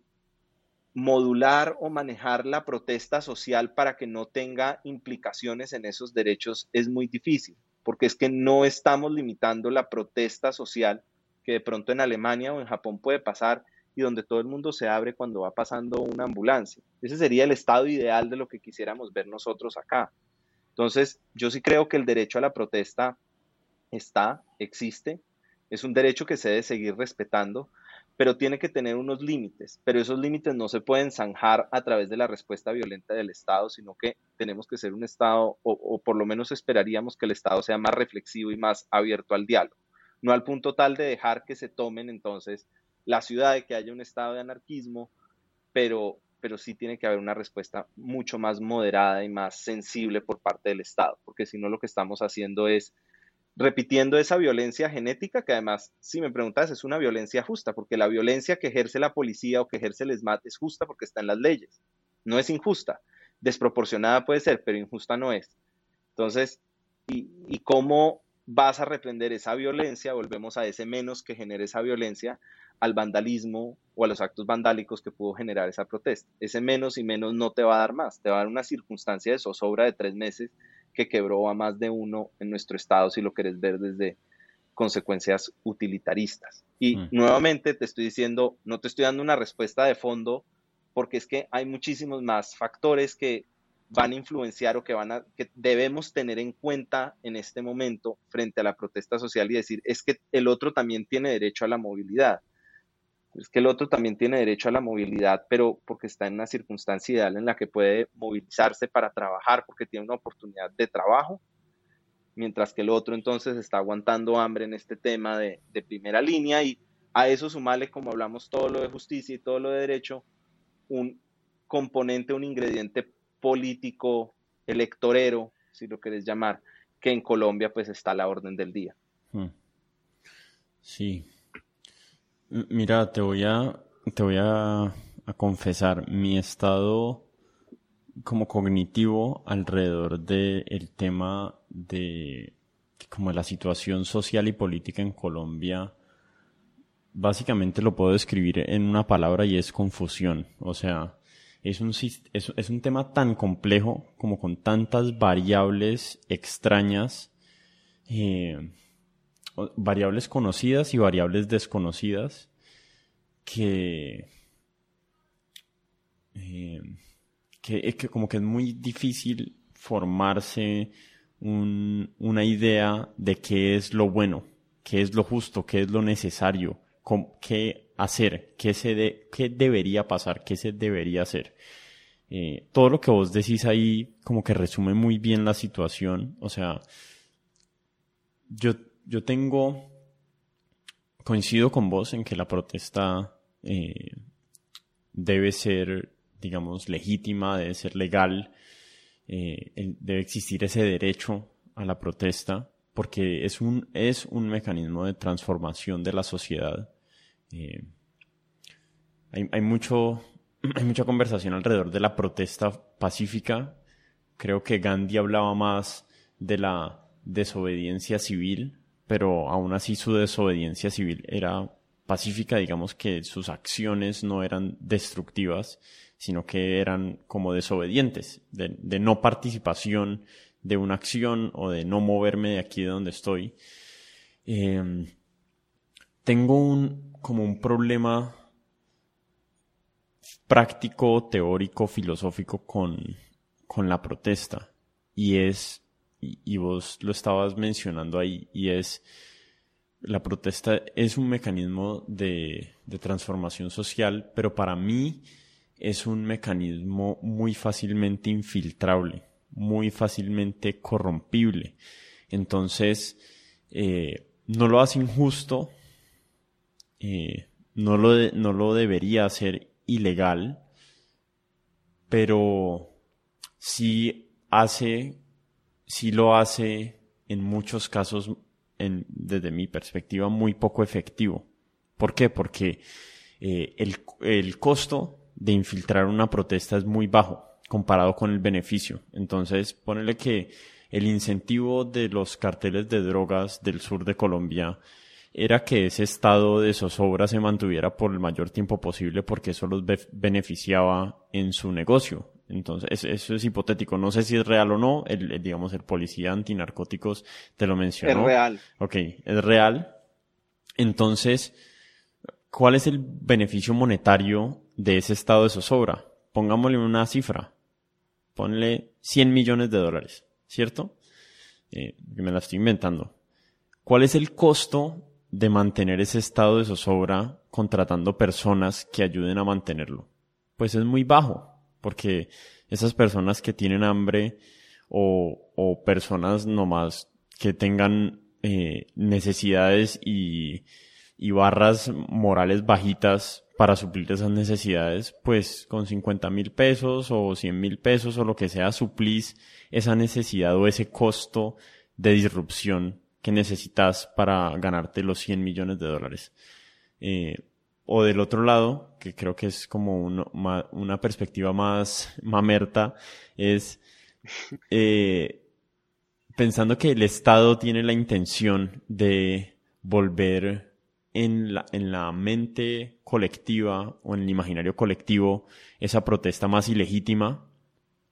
modular o manejar la protesta social para que no tenga implicaciones en esos derechos es muy difícil, porque es que no estamos limitando la protesta social que de pronto en Alemania o en Japón puede pasar y donde todo el mundo se abre cuando va pasando una ambulancia. Ese sería el estado ideal de lo que quisiéramos ver nosotros acá. Entonces, yo sí creo que el derecho a la protesta está, existe, es un derecho que se debe seguir respetando, pero tiene que tener unos límites, pero esos límites no se pueden zanjar a través de la respuesta violenta del Estado, sino que tenemos que ser un Estado, o, o por lo menos esperaríamos que el Estado sea más reflexivo y más abierto al diálogo, no al punto tal de dejar que se tomen entonces la ciudad, de que haya un estado de anarquismo, pero, pero sí tiene que haber una respuesta mucho más moderada y más sensible por parte del Estado, porque si no lo que estamos haciendo es repitiendo esa violencia genética, que además, si me preguntas, es una violencia justa, porque la violencia que ejerce la policía o que ejerce el ESMAD es justa porque está en las leyes, no es injusta. Desproporcionada puede ser, pero injusta no es. Entonces, ¿y, y cómo vas a reprender esa violencia? Volvemos a ese menos que genera esa violencia, al vandalismo o a los actos vandálicos que pudo generar esa protesta. Ese menos y menos no te va a dar más, te va a dar una circunstancia de zozobra de tres meses que quebró a más de uno en nuestro estado, si lo querés ver desde consecuencias utilitaristas. Y mm. nuevamente te estoy diciendo, no te estoy dando una respuesta de fondo, porque es que hay muchísimos más factores que van a influenciar o que van a que debemos tener en cuenta en este momento frente a la protesta social y decir es que el otro también tiene derecho a la movilidad es que el otro también tiene derecho a la movilidad, pero porque está en una circunstancia ideal en la que puede movilizarse para trabajar, porque tiene una oportunidad de trabajo, mientras que el otro entonces está aguantando hambre en este tema de, primera línea y a eso sumarle, como hablamos, todo lo de justicia y todo lo de derecho, un componente, un ingrediente político, electorero, si lo querés llamar, que en Colombia pues está a la orden del día. Hmm. Sí, Mira, te voy a, te voy a, confesar, mi estado como cognitivo alrededor del tema de como la situación social y política en Colombia, básicamente lo puedo describir en una palabra y es confusión. O sea, es un, es un tema tan complejo como con tantas variables extrañas. Eh, variables conocidas y variables desconocidas que, eh, que, que, como que es muy difícil formarse una idea de qué es lo bueno, qué es lo justo, qué es lo necesario, qué hacer, qué, se qué debería pasar, qué se debería hacer. Eh, todo lo que vos decís ahí como que resume muy bien la situación. O sea, yo yo tengo, coincido con vos en que la protesta eh, debe ser, digamos, legítima, debe ser legal, eh, debe existir ese derecho a la protesta, porque es un, es un mecanismo de transformación de la sociedad. Eh, hay, hay, mucho, hay mucha conversación alrededor de la protesta pacífica. Creo que Gandhi hablaba más de la desobediencia civil pero aún así su desobediencia civil era pacífica, digamos que sus acciones no eran destructivas, sino que eran como desobedientes, de, no participación de una acción o de no moverme de aquí de donde estoy. Em, tengo un, como un problema práctico, teórico, filosófico con, con la protesta y es y, vos lo estabas mencionando ahí, y es la protesta es un mecanismo de, transformación social, pero para mí es un mecanismo muy fácilmente infiltrable, muy fácilmente corrompible. Entonces, eh, no lo hace injusto, eh, no, lo no lo debería hacer ilegal, pero sí hace sí lo hace en muchos casos, en, desde mi perspectiva, muy poco efectivo. ¿Por qué? Porque eh, el, el costo de infiltrar una protesta es muy bajo comparado con el beneficio. Entonces, ponele que el incentivo de los carteles de drogas del sur de Colombia era que ese estado de zozobra se mantuviera por el mayor tiempo posible porque eso los beneficiaba en su negocio. Entonces, eso es hipotético. No sé si es real o no. El, digamos, el policía antinarcóticos te lo mencionó. Es real. Ok, es real. Entonces, ¿cuál es el beneficio monetario de ese estado de zozobra? Pongámosle una cifra. Ponle 100 millones de dólares, ¿cierto? Eh, me la estoy inventando. ¿Cuál es el costo de mantener ese estado de zozobra contratando personas que ayuden a mantenerlo? Pues es muy bajo, porque esas personas que tienen hambre o, o personas nomás que tengan eh, necesidades y, barras morales bajitas para suplir esas necesidades, pues con 50 mil pesos o 100 mil pesos o lo que sea, suplís esa necesidad o ese costo de disrupción que necesitas para ganarte los 100 millones de dólares. Eh, o del otro lado, que creo que es como una perspectiva más mamerta, es eh, pensando que el Estado tiene la intención de volver en la, en la mente colectiva o en el imaginario colectivo esa protesta más ilegítima.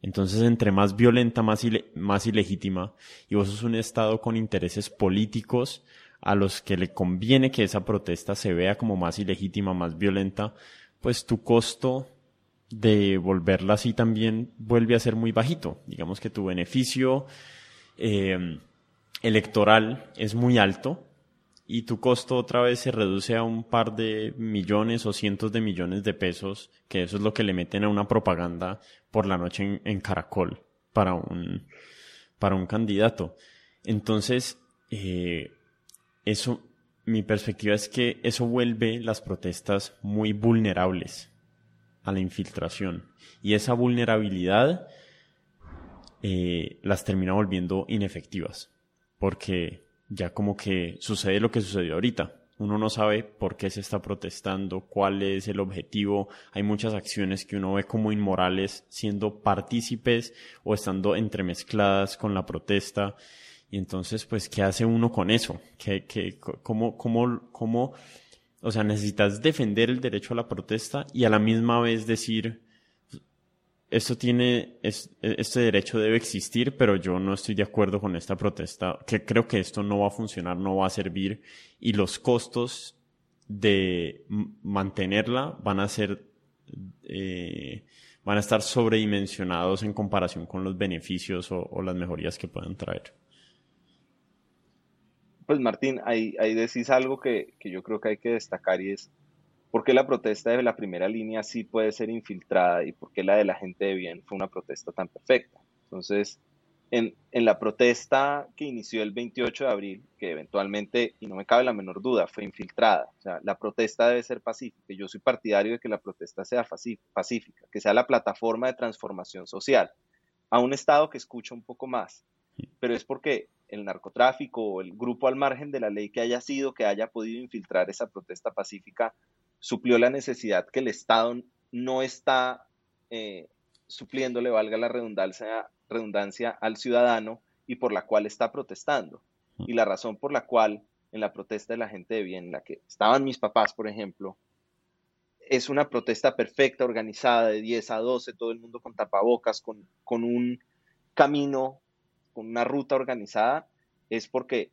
Entonces, entre más violenta, más, más ilegítima, y vos sos un Estado con intereses políticos a los que le conviene que esa protesta se vea como más ilegítima, más violenta, pues tu costo de volverla así también vuelve a ser muy bajito. Digamos que tu beneficio eh, electoral es muy alto y tu costo otra vez se reduce a un par de millones o cientos de millones de pesos, que eso es lo que le meten a una propaganda por la noche en, Caracol para un, para un candidato. Entonces, eh, eso, mi perspectiva es que eso vuelve las protestas muy vulnerables a la infiltración. Y esa vulnerabilidad eh, las termina volviendo inefectivas. Porque ya como que sucede lo que sucedió ahorita. Uno no sabe por qué se está protestando, cuál es el objetivo. Hay muchas acciones que uno ve como inmorales siendo partícipes o estando entremezcladas con la protesta. Y entonces, pues, ¿qué hace uno con eso? ¿Qué, qué, cómo, cómo, cómo o sea, necesitas defender el derecho a la protesta y a la misma vez decir, esto tiene, este derecho debe existir, pero yo no estoy de acuerdo con esta protesta, que creo que esto no va a funcionar, no va a servir y los costos de mantenerla van a ser, eh, van a estar sobredimensionados en comparación con los beneficios o, o las mejorías que puedan traer. Pues Martín, ahí, ahí decís algo que, yo creo que hay que destacar y es por qué la protesta de la primera línea sí puede ser infiltrada y por qué la de la gente de bien fue una protesta tan perfecta. Entonces, en, en, la protesta que inició el 28 de abril, que eventualmente, y no me cabe la menor duda, fue infiltrada. O sea, la protesta debe ser pacífica. Yo soy partidario de que la protesta sea pacífica, que sea la plataforma de transformación social a un Estado que escucha un poco más. Pero es porque el narcotráfico o el grupo al margen de la ley que haya sido, que haya podido infiltrar esa protesta pacífica, suplió la necesidad que el Estado no está eh, supliéndole, valga la redundancia, redundancia, al ciudadano y por la cual está protestando. Y la razón por la cual en la protesta de la gente de bien, en la que estaban mis papás, por ejemplo, es una protesta perfecta, organizada, de 10 a 12, todo el mundo con tapabocas, con, con un camino con una ruta organizada, es porque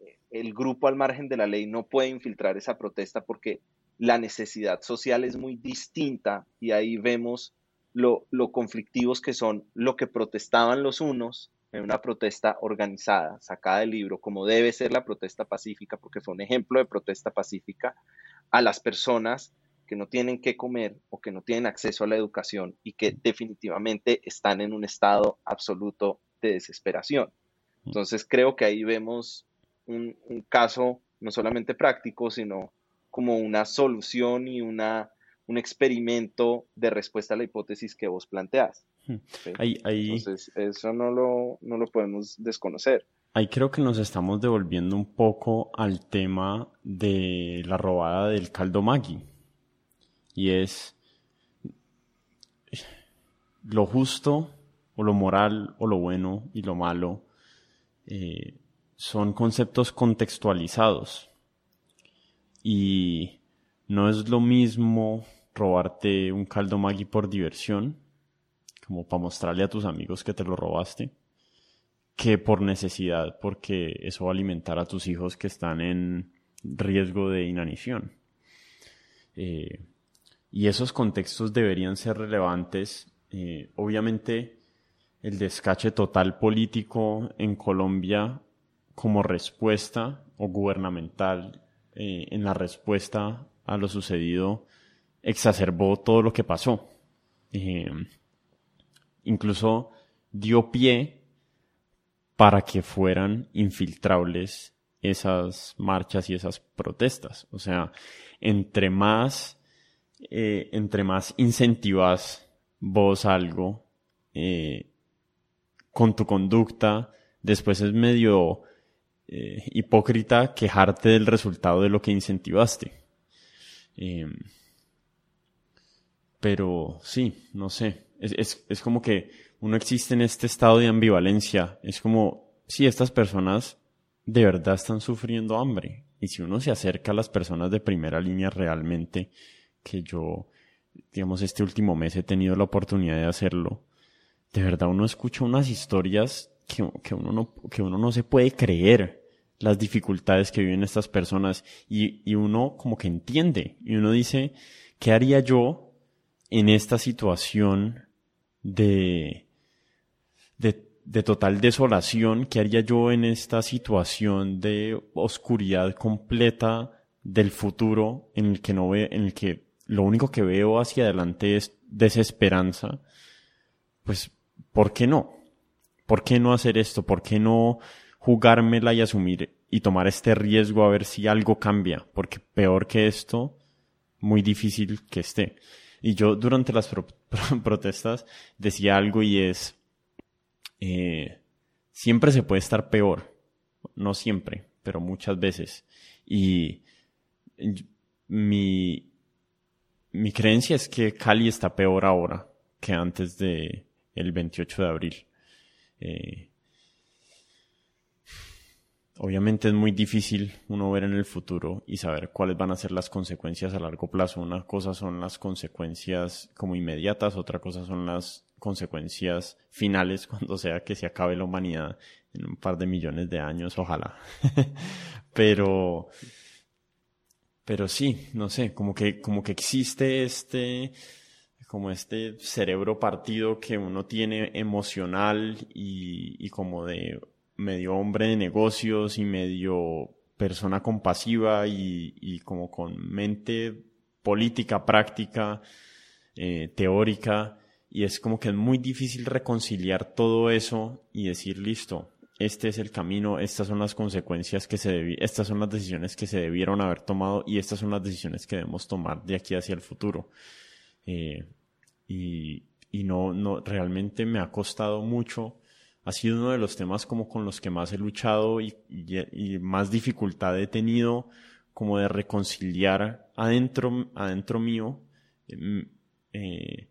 eh, el grupo al margen de la ley no puede infiltrar esa protesta porque la necesidad social es muy distinta y ahí vemos lo, lo conflictivos que son lo que protestaban los unos en una protesta organizada, sacada del libro, como debe ser la protesta pacífica, porque fue un ejemplo de protesta pacífica, a las personas que no tienen que comer o que no tienen acceso a la educación y que definitivamente están en un estado absoluto de desesperación. Entonces creo que ahí vemos un, caso no solamente práctico, sino como una solución y una, un experimento de respuesta a la hipótesis que vos planteás. Entonces eso no lo, no lo podemos desconocer. Ahí creo que nos estamos devolviendo un poco al tema de la robada del caldo Maggi. Y es lo justo o lo moral o lo bueno y lo malo eh, son conceptos contextualizados. Y no es lo mismo robarte un caldo Maggi por diversión como para mostrarle a tus amigos que te lo robaste que por necesidad porque eso va a alimentar a tus hijos que están en riesgo de inanición. Eh, y esos contextos deberían ser relevantes eh, obviamente el descache total político en Colombia como respuesta o gubernamental eh, en la respuesta a lo sucedido exacerbó todo lo que pasó. Eh, incluso dio pie para que fueran infiltrables esas marchas y esas protestas. O sea, entre más, eh, entre más incentivas vos algo eh, con tu conducta, después es medio eh, hipócrita quejarte del resultado de lo que incentivaste. Em, pero sí, no sé, es, es como que uno existe en este estado de ambivalencia. Es como si estas personas de verdad están sufriendo hambre. Y si uno se acerca a las personas de primera línea realmente, que yo, digamos, este último mes he tenido la oportunidad de hacerlo, de verdad uno escucha unas historias que, que, uno, no, que uno no se puede creer las dificultades que viven estas personas y, y uno como que entiende y uno dice, ¿qué haría yo en esta situación de, de de total desolación, ¿qué haría yo en esta situación de oscuridad completa del futuro en el que no ve, en el que lo único que veo hacia adelante es desesperanza? Pues, ¿por qué no? ¿Por qué no hacer esto? ¿Por qué no jugármela y asumir y tomar este riesgo a ver si algo cambia? Porque peor que esto, muy difícil que esté. Y yo durante las protestas decía algo y es, eh, siempre se puede estar peor. No siempre, pero muchas veces. Y mi, mi creencia es que Cali está peor ahora que antes de el 28 de abril. Eh, obviamente es muy difícil uno ver en el futuro y saber cuáles van a ser las consecuencias a largo plazo. Una cosa son las consecuencias como inmediatas, otra cosa son las consecuencias finales cuando sea que se acabe la humanidad en un par de millones de años, ojalá. pero, pero sí, no sé, como que, como que existe este, como este cerebro partido que uno tiene emocional y, y como de medio hombre de negocios y medio persona compasiva y, y como con mente política, práctica, eh, teórica, y es como que es muy difícil reconciliar todo eso y decir, listo, este es el camino, estas son las consecuencias que se estas son las decisiones que se debieron haber tomado y estas son las decisiones que debemos tomar de aquí hacia el futuro. Eh, y, no, no, realmente me ha costado mucho. Ha sido uno de los temas como con los que más he luchado y, y, más dificultad he tenido como de reconciliar adentro, adentro mío em, eh,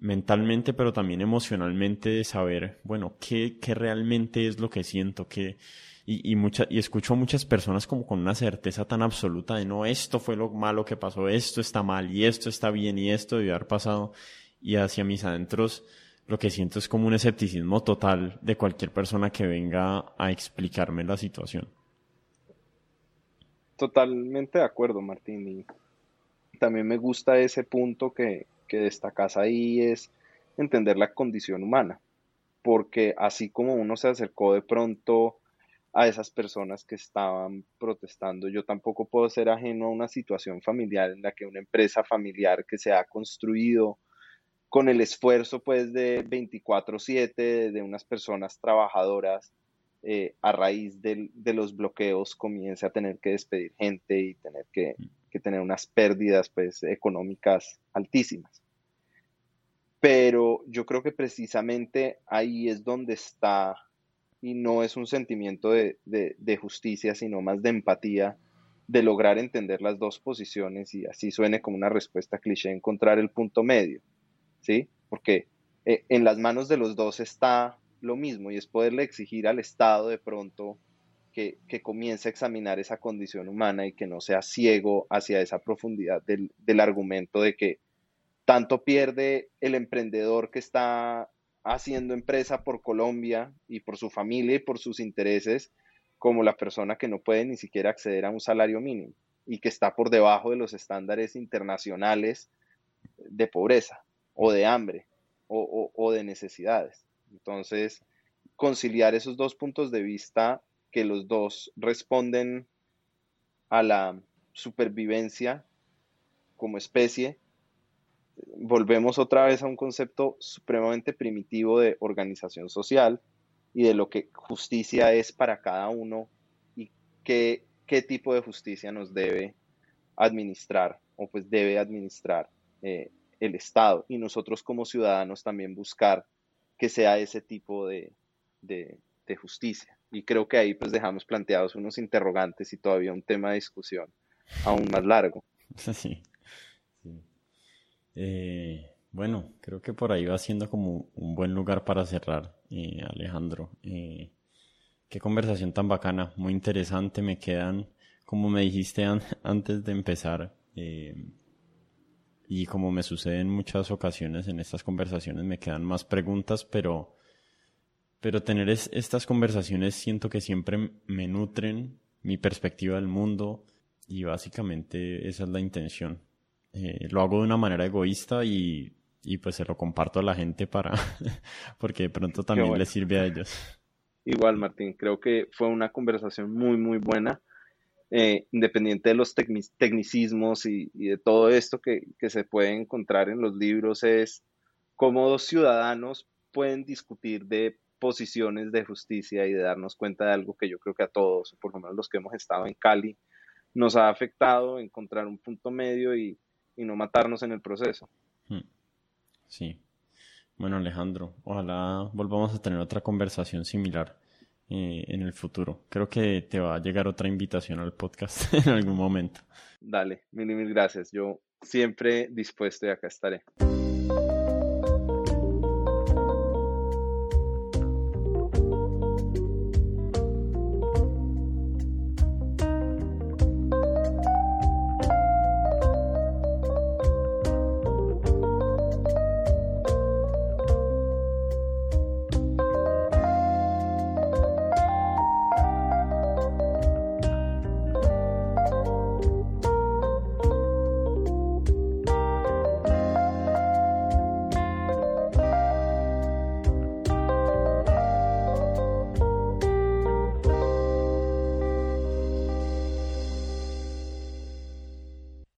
mentalmente, pero también emocionalmente de saber, bueno, qué, qué realmente es lo que siento, que, y, y, mucha, y escucho a muchas personas como con una certeza tan absoluta de no, esto fue lo malo que pasó, esto está mal, y esto está bien, y esto debió haber pasado, y hacia mis adentros lo que siento es como un escepticismo total de cualquier persona que venga a explicarme la situación. Totalmente de acuerdo, Martín, y también me gusta ese punto que, que destacas ahí es entender la condición humana, porque así como uno se acercó de pronto a esas personas que estaban protestando, yo tampoco puedo ser ajeno a una situación familiar en la que una empresa familiar que se ha construido con el esfuerzo pues de 24/7 de unas personas trabajadoras eh, a raíz de los bloqueos comience a tener que despedir gente y tener que, que tener unas pérdidas pues económicas altísimas. Pero yo creo que precisamente ahí es donde está, y no es un sentimiento de, de, justicia, sino más de empatía, de lograr entender las dos posiciones y así suene como una respuesta cliché, encontrar el punto medio, ¿sí? Porque eh, en las manos de los dos está lo mismo y es poderle exigir al Estado de pronto que, que, comience a examinar esa condición humana y que no sea ciego hacia esa profundidad del, del argumento de que tanto pierde el emprendedor que está haciendo empresa por Colombia y por su familia y por sus intereses, como la persona que no puede ni siquiera acceder a un salario mínimo y que está por debajo de los estándares internacionales de pobreza o de hambre o, de necesidades. Entonces, conciliar esos dos puntos de vista que los dos responden a la supervivencia como especie, volvemos otra vez a un concepto supremamente primitivo de organización social y de lo que justicia es para cada uno y qué, qué tipo de justicia nos debe administrar o pues debe administrar eh, el Estado y nosotros como ciudadanos también buscar que sea ese tipo de, de, justicia. Y creo que ahí pues dejamos planteados unos interrogantes y todavía un tema de discusión aún más largo. Sí. Eh, bueno, creo que por ahí va siendo como un buen lugar para cerrar, eh, Alejandro. Eh, qué conversación tan bacana, muy interesante. Me quedan, como me dijiste antes de empezar, y como me sucede en muchas ocasiones en estas conversaciones, me quedan más preguntas, pero, pero tener estas conversaciones siento que siempre me nutren mi perspectiva del mundo y básicamente esa es la intención. Eh, lo hago de una manera egoísta y, y, pues se lo comparto a la gente para porque de pronto también les sirve a ellos. Igual, Martín, creo que fue una conversación muy, muy buena eh, independiente de los tecnicismos y, de todo esto que, se puede encontrar en los libros, es cómo dos ciudadanos pueden discutir de posiciones de justicia y de darnos cuenta de algo que yo creo que a todos, por lo menos los que hemos estado en Cali, nos ha afectado encontrar un punto medio y, y no matarnos en el proceso. Hmm. Sí. Bueno, Alejandro, ojalá volvamos a tener otra conversación similar. Eh, en el futuro. Creo que te va a llegar otra invitación al podcast en algún momento. Dale, mil, mil gracias. Yo siempre dispuesto y acá estaré.